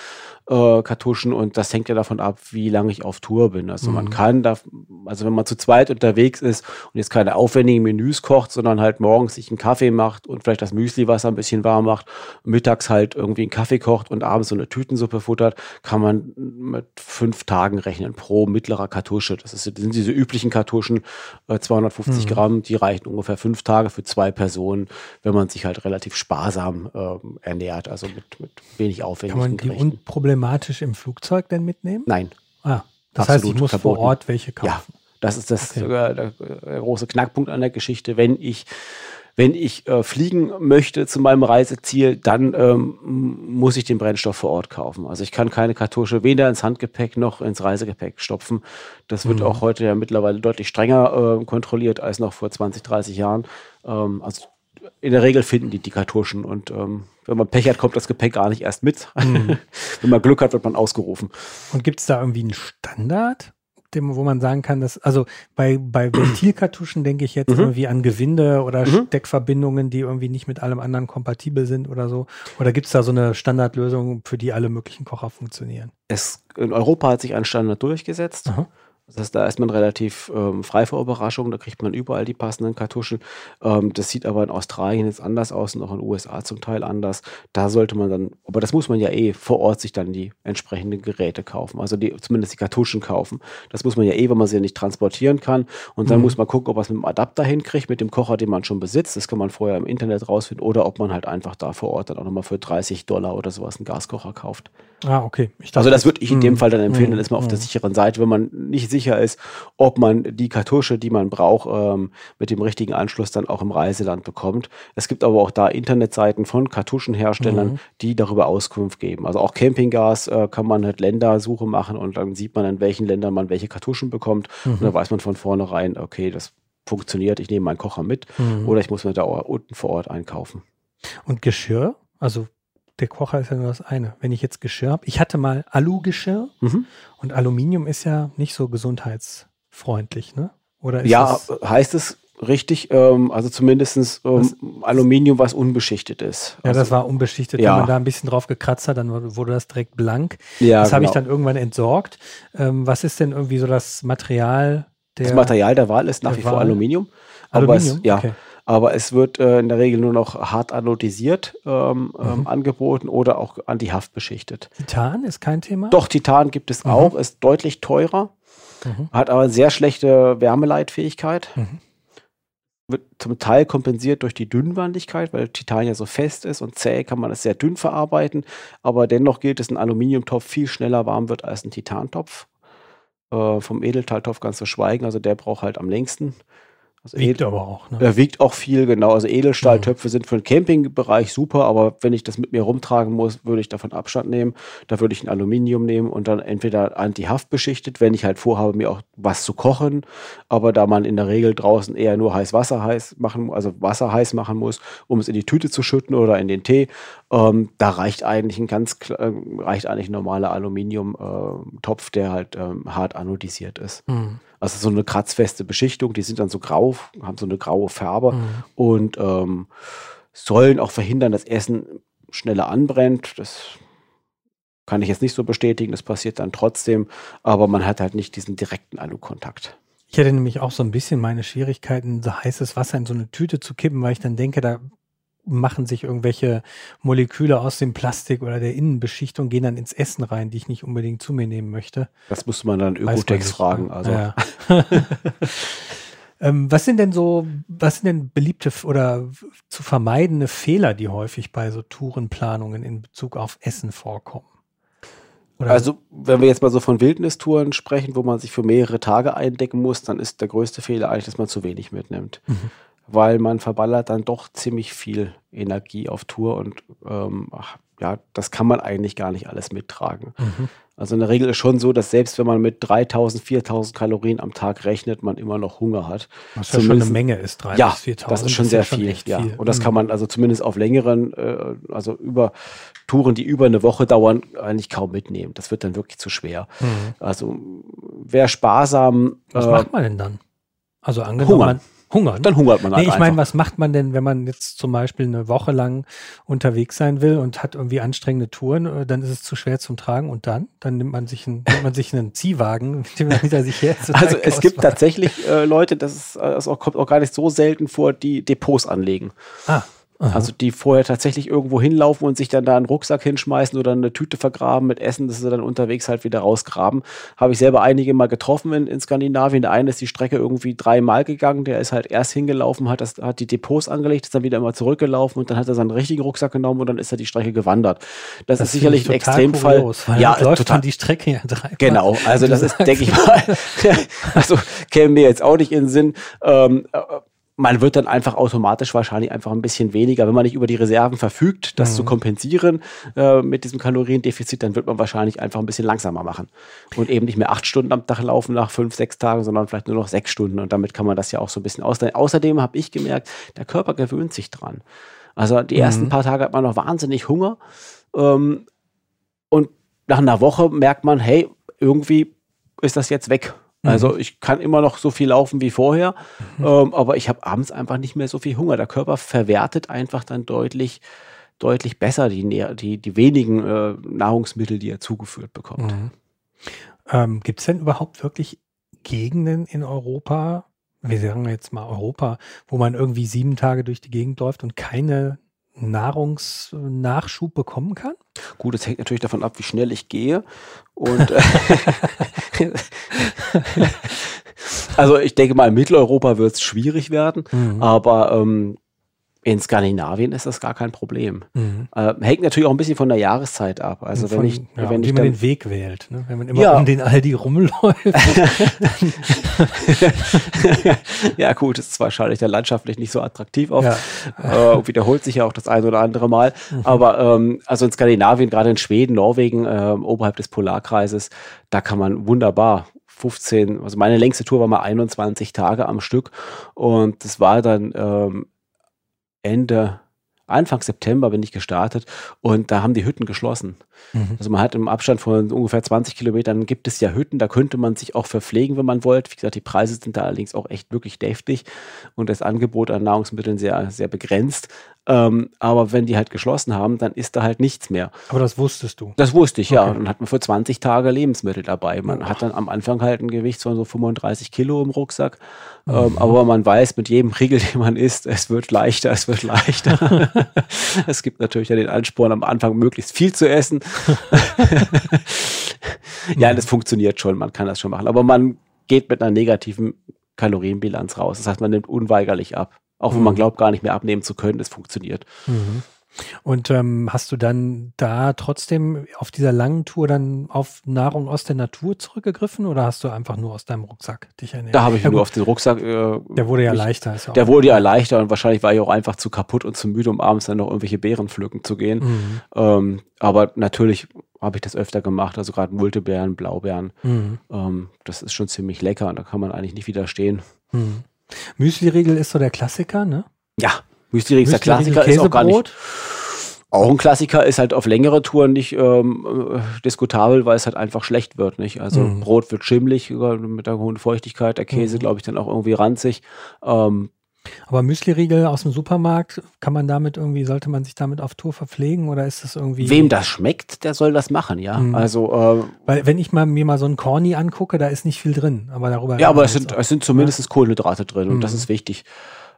äh, Kartuschen. Und das hängt ja davon ab, wie lange ich auf Tour bin. Also man Mhm. kann da, also wenn man zu zweit unterwegs ist und jetzt keine aufwendigen Menüs kocht, sondern halt morgens sich einen Kaffee macht und vielleicht das Müsliwasser ein bisschen warm macht, mittags halt irgendwie einen Kaffee kocht und abends so eine Tütensuppe futtert, kann man mit fünf Tagen rechnen pro mittlerer Kartusche. Das, ist, sind diese üblichen Kartuschen, äh, 250 Mhm. Gramm, die reichen ungefähr fünf Tage für zwei Personen, wenn man sich halt relativ sparsam ähm, ernährt, also mit, mit wenig Kann aufwendigen man die Gerichten. unproblematisch im Flugzeug denn mitnehmen? Nein, Ah, das Absolut heißt, ich muss verboten. vor Ort welche kaufen. Ja, das ist das Okay. äh, der große Knackpunkt an der Geschichte. Wenn ich, wenn ich äh, fliegen möchte zu meinem Reiseziel, dann ähm, muss ich den Brennstoff vor Ort kaufen. Also ich kann keine Kartusche weder ins Handgepäck noch ins Reisegepäck stopfen. Das wird Mhm. auch heute ja mittlerweile deutlich strenger äh, kontrolliert als noch vor 20, 30 Jahren. Ähm, also in der Regel finden die die Kartuschen und ähm, wenn man Pech hat, kommt das Gepäck gar nicht erst mit. Mhm. wenn man Glück hat, wird man ausgerufen. Und gibt es da irgendwie einen Standard, dem, wo man sagen kann, dass, also bei, bei Ventilkartuschen denke ich jetzt Mhm. irgendwie an Gewinde oder Mhm. Steckverbindungen, die irgendwie nicht mit allem anderen kompatibel sind oder so. Oder gibt es da so eine Standardlösung, für die alle möglichen Kocher funktionieren? Es, in Europa hat sich ein Standard durchgesetzt. Aha. Das heißt, da ist man relativ ähm, frei vor Überraschungen, da kriegt man überall die passenden Kartuschen. Ähm, das sieht aber in Australien jetzt anders aus und auch in den USA zum Teil anders. Da sollte man dann, aber das muss man ja eh vor Ort sich dann die entsprechenden Geräte kaufen, also die, zumindest die Kartuschen kaufen. Das muss man ja eh, wenn man sie nicht transportieren kann. Und dann Mhm. muss man gucken, ob man es mit dem Adapter hinkriegt, mit dem Kocher, den man schon besitzt. Das kann man vorher im Internet rausfinden oder ob man halt einfach da vor Ort dann auch nochmal für 30 Dollar oder sowas einen Gaskocher kauft. Ah, okay. Dachte, Also das würde ich in dem Mhm. Fall dann empfehlen, dann Mhm. ist man auf der Mhm. sicheren Seite, wenn man nicht sicher ist, ob man die Kartusche, die man braucht, ähm, mit dem richtigen Anschluss dann auch im Reiseland bekommt. Es gibt aber auch da Internetseiten von Kartuschenherstellern, Mhm. die darüber Auskunft geben. Also auch Campinggas äh, kann man halt Ländersuche machen und dann sieht man, in welchen Ländern man welche Kartuschen bekommt. Und Mhm. dann weiß man von vornherein, okay, das funktioniert, ich nehme meinen Kocher mit Mhm. oder ich muss mir da unten vor Ort einkaufen. Und Geschirr? Also der Kocher ist ja nur das eine. Wenn ich jetzt Geschirr habe, ich hatte mal Alu-Geschirr Mhm. und Aluminium ist ja nicht so gesundheitsfreundlich, ne? Oder Ja, heißt es richtig, ähm, also zumindest ähm, Aluminium, was unbeschichtet ist. ja, also, das war unbeschichtet. ja. Wenn man da ein bisschen drauf gekratzt hat, dann wurde das direkt blank. ja, das habe ich genau. dann irgendwann entsorgt. Ähm, was ist denn irgendwie so das Material das Material der Wahl ist nach wie vor Aluminium. Aluminium? Aber es, ja, okay. Aber es wird äh, in der Regel nur noch hart anodisiert ähm, ähm, mhm. angeboten oder auch antihaft beschichtet. Titan ist kein Thema? Doch, Titan gibt es mhm. auch, ist deutlich teurer, mhm. hat aber sehr schlechte Wärmeleitfähigkeit. Mhm. Wird zum Teil kompensiert durch die Dünnwandigkeit, weil Titan ja so fest ist und zäh kann man es sehr dünn verarbeiten. Aber dennoch gilt es, ein Aluminiumtopf viel schneller warm wird als ein Titantopf. Äh, vom Edeltaltopf ganz zu schweigen, also der braucht halt am längsten. Also wiegt aber auch. Ne? Er wiegt auch viel, genau. Also Edelstahltöpfe mhm. sind für den Campingbereich super, aber wenn ich das mit mir rumtragen muss, würde ich davon Abstand nehmen. Da würde ich ein Aluminium nehmen und dann entweder anti-haft beschichtet, wenn ich halt vorhabe, mir auch was zu kochen. Aber da man in der Regel draußen eher nur heiß Wasser heiß machen, also Wasser heiß machen muss, um es in die Tüte zu schütten oder in den Tee, ähm, da reicht eigentlich ein ganz äh, reicht eigentlich ein normaler Aluminiumtopf, äh, der halt ähm, hart anodisiert ist. Mhm. Also so eine kratzfeste Beschichtung, die sind dann so grau, haben so eine graue Farbe mhm. und ähm, sollen auch verhindern, dass Essen schneller anbrennt. Das kann ich jetzt nicht so bestätigen, das passiert dann trotzdem, aber man hat halt nicht diesen direkten Alu-Kontakt. Ich hätte nämlich auch so ein bisschen meine Schwierigkeiten, so heißes Wasser in so eine Tüte zu kippen, weil ich dann denke, da machen sich irgendwelche Moleküle aus dem Plastik oder der Innenbeschichtung, gehen dann ins Essen rein, die ich nicht unbedingt zu mir nehmen möchte. Das muss man dann Ökotex fragen. Also. Ja. ähm, was sind denn so, was sind denn beliebte oder zu vermeidende Fehler, die häufig bei so Tourenplanungen in Bezug auf Essen vorkommen? Oder also, wenn wir jetzt mal so von Wildnistouren sprechen, wo man sich für mehrere Tage eindecken muss, dann ist der größte Fehler eigentlich, dass man zu wenig mitnimmt. Mhm weil man verballert dann doch ziemlich viel Energie auf Tour und ähm, ach, ja, das kann man eigentlich gar nicht alles mittragen. Mhm. Also in der Regel ist schon so, dass selbst wenn man mit 3000, 4000 Kalorien am Tag rechnet, man immer noch Hunger hat. Was ja schon eine Menge ist, 3000 ja, 4000. Das ist schon sehr viel, schon ja. Viel. Und das mhm. kann man also zumindest auf längeren, äh, also über Touren, die über eine Woche dauern, eigentlich kaum mitnehmen. Das wird dann wirklich zu schwer. Mhm. Also wer sparsam. Was äh, macht man denn dann? Also angenommen, man, Hungern. Dann hungert man halt nee, ich meine, was macht man denn, wenn man jetzt zum Beispiel eine Woche lang unterwegs sein will und hat irgendwie anstrengende Touren, äh, dann ist es zu schwer zum Tragen und dann? Dann nimmt man sich, ein, nimmt man sich einen Ziehwagen, mit dem man hinter sich her Also es gibt tatsächlich äh, Leute, das, ist, das auch, kommt auch gar nicht so selten vor, die Depots anlegen. Ah. Aha. Also die vorher tatsächlich irgendwo hinlaufen und sich dann da einen Rucksack hinschmeißen oder eine Tüte vergraben mit Essen, das sie dann unterwegs halt wieder rausgraben. Habe ich selber einige mal getroffen in, in Skandinavien. Der eine ist die Strecke irgendwie dreimal gegangen, der ist halt erst hingelaufen, hat, das, hat die Depots angelegt, ist dann wieder immer zurückgelaufen und dann hat er seinen richtigen Rucksack genommen und dann ist er die Strecke gewandert. Das, das ist sicherlich ein Extremfall. Kurios, ja, läuft total. die Strecke ja dreimal. Genau, also das ist, denke ich mal, also käme mir jetzt auch nicht in den Sinn. Ähm, man wird dann einfach automatisch wahrscheinlich einfach ein bisschen weniger, wenn man nicht über die Reserven verfügt, das mhm. zu kompensieren äh, mit diesem Kaloriendefizit, dann wird man wahrscheinlich einfach ein bisschen langsamer machen und eben nicht mehr acht Stunden am Tag laufen nach fünf, sechs Tagen, sondern vielleicht nur noch sechs Stunden und damit kann man das ja auch so ein bisschen ausleihen. Außerdem habe ich gemerkt, der Körper gewöhnt sich dran. Also die ersten mhm. paar Tage hat man noch wahnsinnig Hunger ähm, und nach einer Woche merkt man, hey, irgendwie ist das jetzt weg. Also mhm. ich kann immer noch so viel laufen wie vorher, mhm. ähm, aber ich habe abends einfach nicht mehr so viel Hunger. Der Körper verwertet einfach dann deutlich, deutlich besser die, die, die wenigen äh, Nahrungsmittel, die er zugeführt bekommt. Mhm. Ähm, Gibt es denn überhaupt wirklich Gegenden in Europa, wir sagen jetzt mal Europa, wo man irgendwie sieben Tage durch die Gegend läuft und keine Nahrungsnachschub bekommen kann? Gut, es hängt natürlich davon ab, wie schnell ich gehe. Und also ich denke mal, in Mitteleuropa wird es schwierig werden, mhm. aber ähm, in Skandinavien ist das gar kein Problem. Mhm. Äh, hängt natürlich auch ein bisschen von der Jahreszeit ab. Also von, wenn ich, ja, wenn wie ich man den Weg wählt, ne? wenn man immer ja. um den Aldi rumläuft. ja gut, das ist wahrscheinlich der landschaftlich nicht so attraktiv auf. Ja. Äh, wiederholt sich ja auch das ein oder andere Mal. Mhm. Aber ähm, also in Skandinavien, gerade in Schweden, Norwegen, äh, oberhalb des Polarkreises, da kann man wunderbar 15, also meine längste Tour war mal 21 Tage am Stück und das war dann ähm, Ende, Anfang September bin ich gestartet und da haben die Hütten geschlossen. Mhm. Also man hat im Abstand von ungefähr 20 Kilometern gibt es ja Hütten, da könnte man sich auch verpflegen, wenn man wollte. Wie gesagt, die Preise sind da allerdings auch echt wirklich deftig und das Angebot an Nahrungsmitteln sehr, sehr begrenzt. Ähm, aber wenn die halt geschlossen haben, dann ist da halt nichts mehr. Aber das wusstest du? Das wusste ich, okay. ja. Und dann hat man für 20 Tage Lebensmittel dabei. Man oh. hat dann am Anfang halt ein Gewicht von so 35 Kilo im Rucksack. Ähm, mhm. Ähm, aber man weiß, mit jedem Riegel, den man isst, es wird leichter, es wird leichter. es gibt natürlich ja den Ansporn, am Anfang möglichst viel zu essen. ja, das funktioniert schon, man kann das schon machen. Aber man geht mit einer negativen Kalorienbilanz raus. Das heißt, man nimmt unweigerlich ab. Auch wenn man mhm. glaubt, gar nicht mehr abnehmen zu können, es funktioniert. Mhm. Und ähm, hast du dann da trotzdem auf dieser langen Tour dann auf Nahrung aus der Natur zurückgegriffen oder hast du einfach nur aus deinem Rucksack dich ernährt? Da habe ich ja, nur auf den Rucksack. Äh, der wurde ja mich, leichter. Ja der wurde ja leichter und wahrscheinlich war ich auch einfach zu kaputt und zu müde, um abends dann noch irgendwelche Beeren pflücken zu gehen. Mhm. Ähm, aber natürlich habe ich das öfter gemacht, also gerade Multebeeren, Blaubeeren. Mhm. Ähm, das ist schon ziemlich lecker und da kann man eigentlich nicht widerstehen. Mhm. Müsli-Riegel ist so der Klassiker, ne? Ja, Müsli-Riegel ist der Klassiker, ist auch gar nicht. Auch ein Klassiker ist halt auf längere Touren nicht ähm, äh, diskutabel, weil es halt einfach schlecht wird, nicht? Also mhm. Brot wird schimmlig mit der hohen Feuchtigkeit, der Käse, mhm. glaube ich, dann auch irgendwie ranzig. Ähm, aber Müsli-Riegel aus dem Supermarkt, kann man damit irgendwie, sollte man sich damit auf Tour verpflegen oder ist das irgendwie. Wem das schmeckt, der soll das machen, ja. Mhm. Also, äh, Weil, wenn ich mal, mir mal so ein Corny angucke, da ist nicht viel drin, aber darüber. Ja, aber es sind, es sind zumindest ja. Kohlenhydrate drin und das mhm. ist wichtig.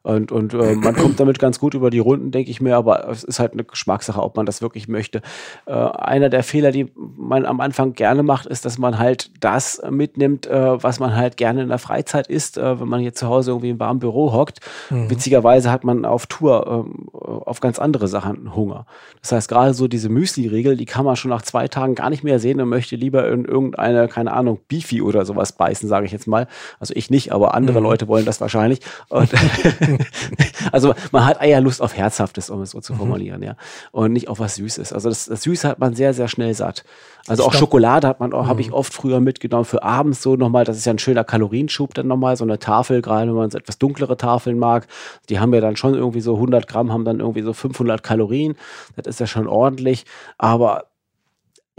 Und, und äh, man kommt damit ganz gut über die Runden, denke ich mir, aber es ist halt eine Geschmackssache, ob man das wirklich möchte. Äh, einer der Fehler, die man am Anfang gerne macht, ist, dass man halt das mitnimmt, äh, was man halt gerne in der Freizeit isst, äh, wenn man hier zu Hause irgendwie im warmen Büro hockt. Mhm. Witzigerweise hat man auf Tour ähm, auf ganz andere Sachen Hunger. Das heißt, gerade so diese Müsli-Regel, die kann man schon nach zwei Tagen gar nicht mehr sehen und möchte lieber in irgendeine, keine Ahnung, Beefy oder sowas beißen, sage ich jetzt mal. Also ich nicht, aber andere mhm. Leute wollen das wahrscheinlich. Und also man hat eher Lust auf Herzhaftes, um es so zu mhm. formulieren, mhm. ja. Und nicht auf was Süßes. Also das, das Süße hat man sehr, sehr schnell satt. Also auch Schokolade hat man, habe ich mhm. oft früher mitgenommen für abends so nochmal. Das ist ja ein schöner Kalorienschub dann nochmal, so eine Tafel, gerade wenn man so etwas dunklere Tafeln mag. Die haben ja dann schon irgendwie so 100 Gramm, haben dann irgendwie so 500 Kalorien. Das ist ja schon ordentlich. Aber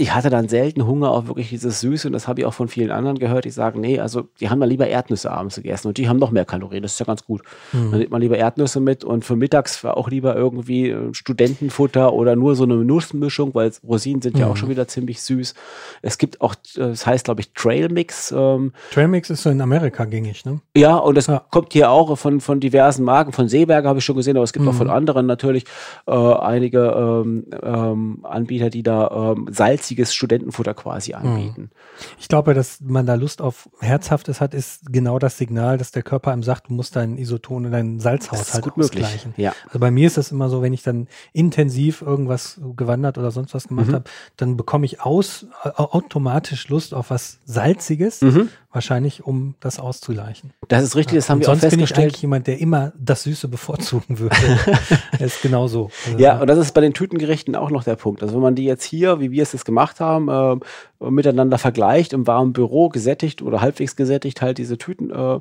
ich hatte dann selten Hunger auf wirklich dieses Süße und das habe ich auch von vielen anderen gehört, die sagen, nee, also die haben dann lieber Erdnüsse abends gegessen und die haben noch mehr Kalorien, das ist ja ganz gut. Mhm. Dann nimmt man lieber Erdnüsse mit und für mittags war auch lieber irgendwie äh, Studentenfutter oder nur so eine Nussmischung, weil Rosinen sind mhm. ja auch hm. schon wieder ziemlich süß. Es gibt auch, das heißt glaube ich Trail Mix. Ähm, Trail Mix ist so in Amerika gängig, ne? Ja, und es ja. kommt hier auch von, von diversen Marken, von Seeberger habe ich schon gesehen, aber es gibt mhm. auch von anderen natürlich äh, einige ähm, ähm, Anbieter, die da ähm, Salz günstiges Studentenfutter quasi hm. anbieten. Ich glaube, dass man da Lust auf Herzhaftes hat, ist genau das Signal, dass der Körper einem sagt, du musst deinen Isoton und deinen Salzhaushalt gut ausgleichen. Ja. Also bei mir ist das immer so, wenn ich dann intensiv irgendwas gewandert oder sonst was gemacht mhm. habe, dann bekomme ich aus automatisch Lust auf was Salziges, mhm. wahrscheinlich um das auszugleichen. Das ist richtig, das haben und wir sonst auch festgestellt. bin ich eigentlich jemand, der immer das Süße bevorzugen würde. das ist genauso. Also, ja, und das ist bei den Tütengerichten auch noch der Punkt. Also wenn man die jetzt hier, wie wir es jetzt gemacht gemacht haben, äh, miteinander vergleicht, im warmen Büro gesättigt oder halbwegs gesättigt halt diese Tüten äh,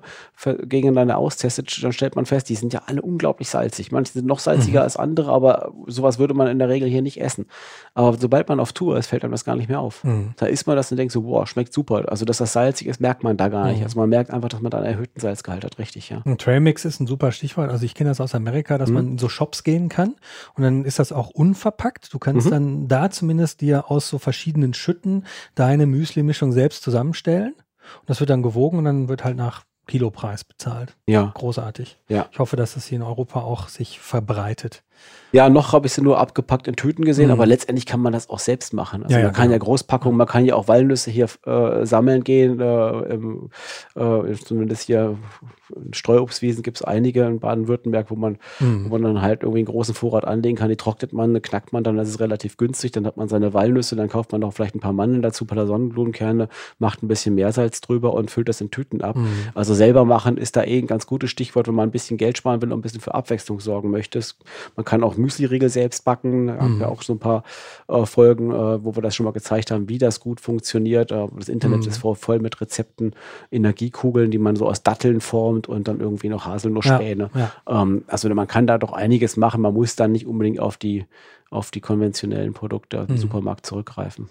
gegeneinander austestet, dann stellt man fest, die sind ja alle unglaublich salzig. Manche sind noch salziger mhm. als andere, aber sowas würde man in der Regel hier nicht essen. Aber sobald man auf Tour ist, fällt einem das gar nicht mehr auf. Mhm. Da isst man das und denkt so, boah, schmeckt super. Also, dass das salzig ist, merkt man da gar nicht. Mhm. Also man merkt einfach, dass man da einen erhöhten Salzgehalt hat, richtig, ja. Ein Trailmix ist ein super Stichwort. Also ich kenne das aus Amerika, dass mhm. man in so Shops gehen kann und dann ist das auch unverpackt. Du kannst mhm. dann da zumindest dir aus so verschiedenen Schütten deine Müsli-Mischung selbst zusammenstellen. Und das wird dann gewogen und dann wird halt nach Kilopreis bezahlt. Ja. Großartig. Ja. Ich hoffe, dass das hier in Europa auch sich verbreitet. Ja, noch habe ich sie nur abgepackt in Tüten gesehen, mhm. aber letztendlich kann man das auch selbst machen. Also ja, man ja, kann genau. ja Großpackungen, man kann ja auch Walnüsse hier äh, sammeln gehen. Äh, im, äh, zumindest hier in Streuobstwiesen gibt es einige in Baden-Württemberg, wo man, mhm. wo man dann halt irgendwie einen großen Vorrat anlegen kann. Die trocknet man, knackt man dann, das ist relativ günstig. Dann hat man seine Walnüsse, dann kauft man noch vielleicht ein paar Mandeln dazu, ein paar Sonnenblumenkerne, macht ein bisschen Meersalz drüber und füllt das in Tüten ab. Mhm. Also selber machen ist da eh ein ganz gutes Stichwort, wenn man ein bisschen Geld sparen will und ein bisschen für Abwechslung sorgen möchte. Man kann auch Müsli-Riegel selbst backen. Da haben Mhm. wir auch so ein paar äh, Folgen, äh, wo wir das schon mal gezeigt haben, wie das gut funktioniert. Äh, das Internet Mhm. ist voll, voll mit Rezepten, Energiekugeln, die man so aus Datteln formt und dann irgendwie noch Haselnusspäne. Ja, Ähm, also man kann da doch einiges machen. Man muss dann nicht unbedingt auf die, auf die konventionellen Produkte im Mhm. Supermarkt zurückgreifen.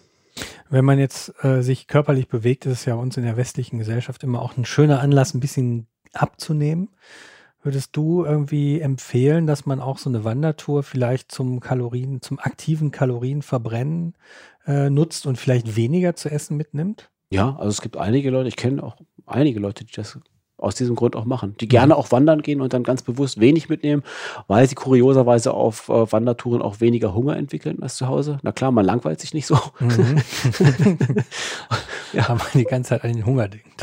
Wenn man jetzt äh, sich körperlich bewegt, ist es ja uns in der westlichen Gesellschaft immer auch ein schöner Anlass, ein bisschen abzunehmen. Würdest du irgendwie empfehlen, dass man auch so eine Wandertour vielleicht zum Kalorien, zum aktiven Kalorienverbrennen äh, nutzt und vielleicht weniger zu essen mitnimmt? Ja, also es gibt einige Leute, ich kenne auch einige Leute, die das aus diesem Grund auch machen, die gerne auch wandern gehen und dann ganz bewusst wenig mitnehmen, weil sie kurioserweise auf äh, Wandertouren auch weniger Hunger entwickeln als zu Hause. Na klar, man langweilt sich nicht so. Mhm. ja, man die ganze Zeit an den Hunger denkt.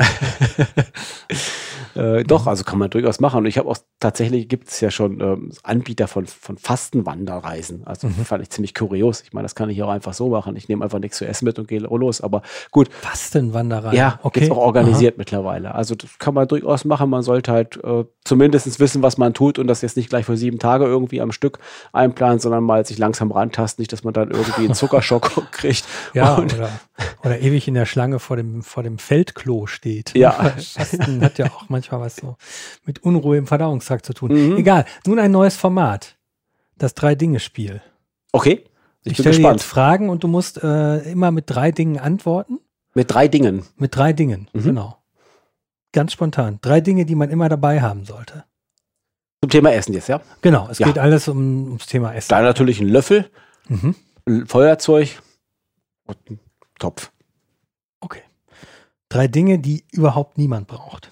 Äh, doch, also kann man durchaus machen. Und ich habe auch tatsächlich gibt es ja schon ähm, Anbieter von, von Fastenwanderreisen. Also fand ich ziemlich kurios. Ich meine, das kann ich auch einfach so machen. Ich nehme einfach nichts zu essen mit und gehe los. Aber gut, Fastenwanderei. ja, okay. gibt's auch organisiert mittlerweile. Also das kann man durchaus machen. Man sollte halt äh, zumindest wissen, was man tut und das jetzt nicht gleich für sieben Tage irgendwie am Stück einplanen, sondern mal sich langsam rantasten, nicht, dass man dann irgendwie einen Zuckerschock kriegt. Ja, oder, oder ewig in der Schlange vor dem, vor dem Feldklo steht. Ja. Fasten hat ja auch manchmal was so mit Unruhe im Verdauungstrakt zu tun. Mhm. Egal. Nun ein neues Format. Das Drei-Dinge-Spiel. okay, ich, Ich, bin stelle dir jetzt Fragen und du musst äh, immer mit drei Dingen antworten. Mit drei Dingen. Mit drei Dingen, Mhm. genau. Ganz spontan. Drei Dinge, die man immer dabei haben sollte. Zum Thema Essen jetzt, ja? Genau, es Ja. geht alles um, ums Thema Essen. Da natürlich ein Löffel, Mhm. ein Feuerzeug und ein Topf. Okay. Drei Dinge, die überhaupt niemand braucht.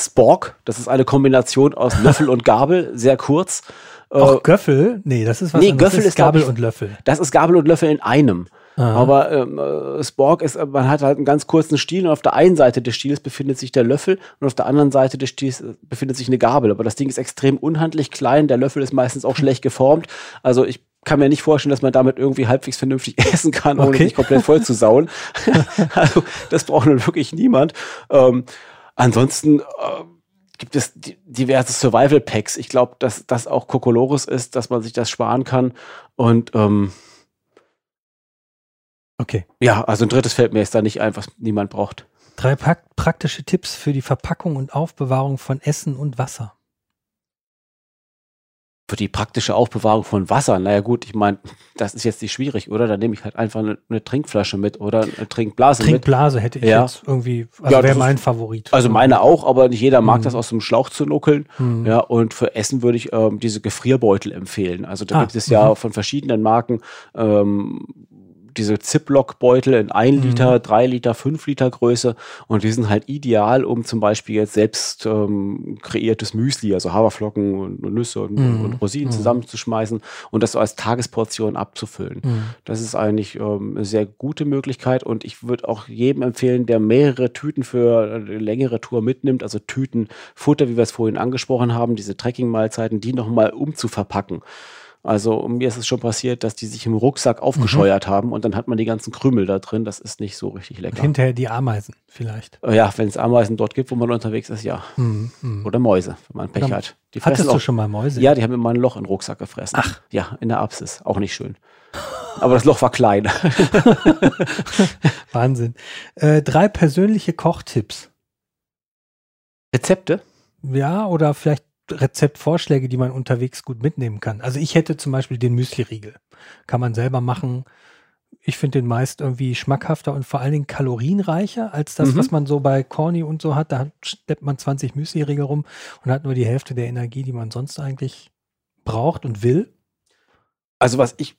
Spork, das ist eine Kombination aus Löffel und Gabel, sehr kurz. Äh, Auch Göffel? Nee, das ist was nee, anderes. Göffel ist, glaub Gabel ich- und Löffel. das ist Gabel und Löffel in einem. Aha. Aber ähm, äh, Spork ist, äh, man hat halt einen ganz kurzen Stiel und auf der einen Seite des Stiels befindet sich der Löffel und auf der anderen Seite des Stiels äh, befindet sich eine Gabel. Aber das Ding ist extrem unhandlich klein. Der Löffel ist meistens auch schlecht geformt. Also ich kann mir nicht vorstellen, dass man damit irgendwie halbwegs vernünftig essen kann, ohne Okay. sich komplett voll zu sauen. also das braucht nun wirklich niemand. Ähm, ansonsten äh, gibt es di- diverse Survival Packs. Ich glaube, dass das auch Kokolores ist, dass man sich das sparen kann. Und ähm, okay. ja, also ein drittes fällt mir jetzt da nicht ein, was niemand braucht. Drei pra praktische Tipps für die Verpackung und Aufbewahrung von Essen und Wasser. Für die praktische Aufbewahrung von Wasser, naja gut, ich meine, das ist jetzt nicht schwierig, oder? Dann nehme ich halt einfach eine, eine Trinkflasche mit oder eine Trinkblase mit. Trinkblase hätte ich Ja. jetzt irgendwie, also Ja, das wäre mein Favorit. Also meine auch, aber nicht jeder mag Mhm. das aus dem Schlauch zu nuckeln. Hm. Ja, und für Essen würde ich ähm, diese Gefrierbeutel empfehlen. Also da Ah, gibt es ja mhm. von verschiedenen Marken ähm, diese Ziploc-Beutel in 1 Mhm. Liter, 3 Liter, 5 Liter Größe und die sind halt ideal, um zum Beispiel jetzt selbst ähm, kreiertes Müsli, also Haferflocken und, und Nüsse und, Mhm. und Rosinen Mhm. zusammenzuschmeißen und das so als Tagesportion abzufüllen. Hm. Das ist eigentlich ähm, eine sehr gute Möglichkeit und ich würde auch jedem empfehlen, der mehrere Tüten für eine längere Tour mitnimmt, also Tüten Futter, wie wir es vorhin angesprochen haben, diese Trekking-Mahlzeiten, die nochmal umzuverpacken. Also mir ist es schon passiert, dass die sich im Rucksack aufgescheuert haben und dann hat man die ganzen Krümel da drin. Das ist nicht so richtig Und lecker. hinterher die Ameisen vielleicht. Äh, Ja, wenn es Ameisen dort gibt, wo man unterwegs ist, ja. Hm. Hm. Oder Mäuse, wenn man Pech Oder- hat. Die Hattest fressen du auch, schon mal Mäuse? ja, die haben immer ein Loch in den Rucksack gefressen. Ach. Ja, in der Apsis. Auch nicht schön. Aber das Loch war klein. Wahnsinn. Äh, drei persönliche Kochtipps. Rezepte? Ja, oder vielleicht Rezeptvorschläge, die man unterwegs gut mitnehmen kann. Also ich hätte zum Beispiel den Müsli-Riegel. Kann man selber machen. Ich finde den meist irgendwie schmackhafter und vor allen Dingen kalorienreicher als das, Mhm. was man so bei Corny und so hat. Da steppt man 20 Müsli-Riegel rum und hat nur die Hälfte der Energie, die man sonst eigentlich braucht und will. Also was ich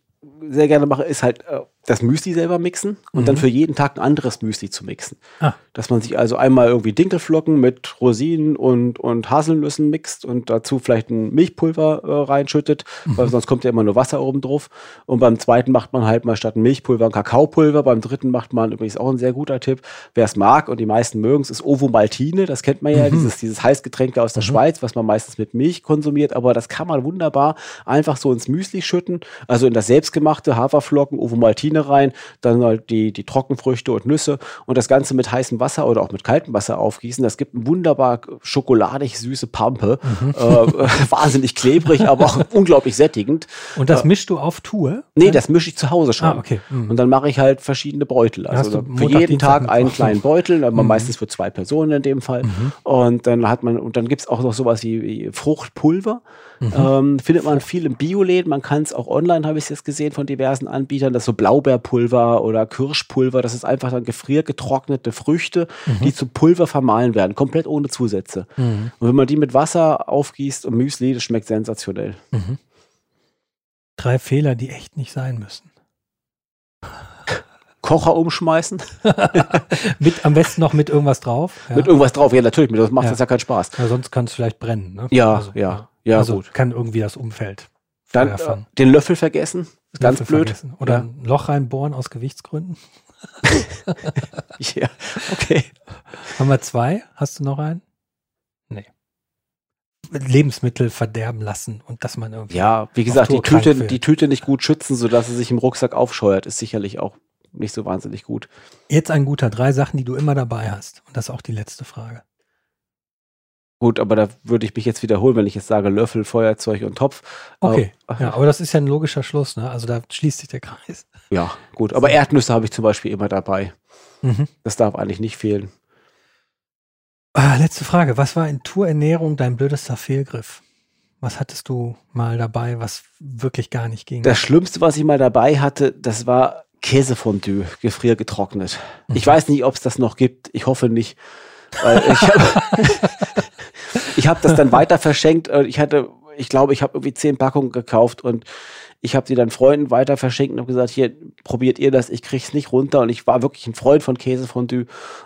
sehr gerne mache, ist halt äh, das Müsli selber mixen und dann Mhm. für jeden Tag ein anderes Müsli zu mixen. Ah. Dass man sich also einmal irgendwie Dinkelflocken mit Rosinen und, und Haselnüssen mixt und dazu vielleicht ein Milchpulver äh, reinschüttet, weil sonst kommt ja immer nur Wasser oben drauf. Und beim zweiten macht man halt mal statt ein Milchpulver ein Kakaopulver. Beim dritten macht man übrigens auch ein sehr guter Tipp. Wer es mag und die meisten mögen es, ist Ovomaltine. Das kennt man ja, Mhm. dieses, dieses Heißgetränk aus der Schweiz, was man meistens mit Milch konsumiert. Aber das kann man wunderbar einfach so ins Müsli schütten, also in das selbstgemachte Haferflocken, Ovomaltine rein, dann halt die, die Trockenfrüchte und Nüsse und das Ganze mit heißem Wasser oder auch mit kaltem Wasser aufgießen. Das gibt eine wunderbar schokoladig süße Pampe. Mhm. Äh, wahnsinnig klebrig, aber auch unglaublich sättigend. Und das äh, mischst du auf Tour? Nee, das mische ich zu Hause schon. Ah, okay. Mhm. Und dann mache ich halt verschiedene Beutel. Also für jeden Tag einen kleinen Beutel, aber mhm. meistens für zwei Personen in dem Fall. Mhm. Und dann hat man, und dann gibt es auch noch sowas wie, wie Fruchtpulver. Mhm. Ähm, findet man viel im Bioläden. Man kann es auch online, habe ich es jetzt gesehen, von diversen Anbietern. Das ist so Blaubeerpulver oder Kirschpulver. Das ist einfach dann gefriergetrocknete Früchte, mhm. die zu Pulver vermahlen werden, komplett ohne Zusätze. Mhm. Und wenn man die mit Wasser aufgießt und Müsli, das schmeckt sensationell. Mhm. Drei Fehler, die echt nicht sein müssen. Kocher umschmeißen. mit, am besten noch mit irgendwas drauf. Ja. Mit irgendwas drauf, ja, natürlich. Das macht ja. das ja keinen Spaß. Ja, sonst kann es vielleicht brennen. Ne? Ja, also, ja. Ja, also gut. kann irgendwie das Umfeld. Dann äh, den Löffel vergessen. Ist ganz blöd. Vergessen. Oder ja. ein Loch reinbohren aus Gewichtsgründen. ja, okay. Haben wir zwei? Hast du noch einen? Nee. Lebensmittel verderben lassen und dass man irgendwie. Ja, wie gesagt, die Tüte, die Tüte nicht gut schützen, sodass sie sich im Rucksack aufscheuert, ist sicherlich auch nicht so wahnsinnig gut. Jetzt ein guter drei Sachen, die du immer dabei hast. Und das ist auch die letzte Frage. Gut, aber da würde ich mich jetzt wiederholen, wenn ich jetzt sage Löffel, Feuerzeug und Topf. Okay, aber, ja, aber das ist ja ein logischer Schluss, ne? Also da schließt sich der Kreis. Ja, gut. Aber Erdnüsse habe ich zum Beispiel immer dabei. Mhm. Das darf eigentlich nicht fehlen. Ah, letzte Frage. Was war in Tourernährung dein blödester Fehlgriff? Was hattest du mal dabei, was wirklich gar nicht ging? Das Schlimmste, was ich mal dabei hatte, das war Käsefondue, gefriergetrocknet. Mhm. Ich weiß nicht, ob es das noch gibt. Ich hoffe nicht. Weil ich habe ich hab das dann weiter verschenkt. Ich hatte, ich glaube, ich habe irgendwie zehn Packungen gekauft und ich habe die dann Freunden weiter verschenkt und habe gesagt, hier, probiert ihr das, ich krieg's nicht runter. Und ich war wirklich ein Freund von Käsefondue.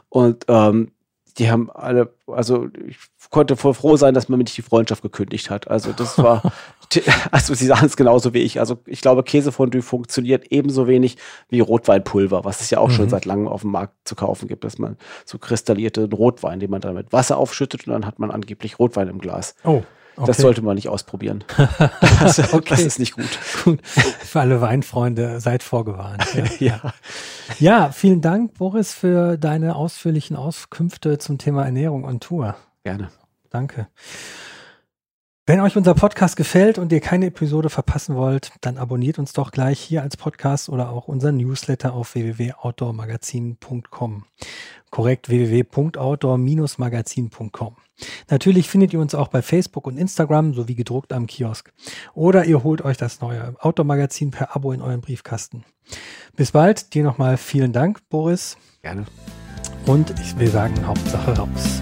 Und ähm, die haben alle, also ich konnte voll froh sein, dass man mir nicht die Freundschaft gekündigt hat. Also das war, also sie sagen es genauso wie ich. Also ich glaube, Käsefondue funktioniert ebenso wenig wie Rotweinpulver, was es ja auch mhm. schon seit langem auf dem Markt zu kaufen gibt, dass man so kristallierte Rotwein, den man dann mit Wasser aufschüttet und dann hat man angeblich Rotwein im Glas. Oh. Okay. Das sollte man nicht ausprobieren. Das, okay. das, ist nicht gut. gut. Für alle Weinfreunde, seid vorgewarnt. Ja. ja. ja, vielen Dank, Boris, für deine ausführlichen Auskünfte zum Thema Ernährung und Tour. Gerne. Danke. Wenn euch unser Podcast gefällt und ihr keine Episode verpassen wollt, dann abonniert uns doch gleich hier als Podcast oder auch unseren Newsletter auf www.outdoormagazin.com. Korrekt www.outdoor-magazin.com. Natürlich findet ihr uns auch bei Facebook und Instagram sowie gedruckt am Kiosk. Oder ihr holt euch das neue Outdoor-Magazin per Abo in euren Briefkasten. Bis bald. Dir nochmal vielen Dank, Boris. Gerne. Und ich will sagen, Hauptsache raus.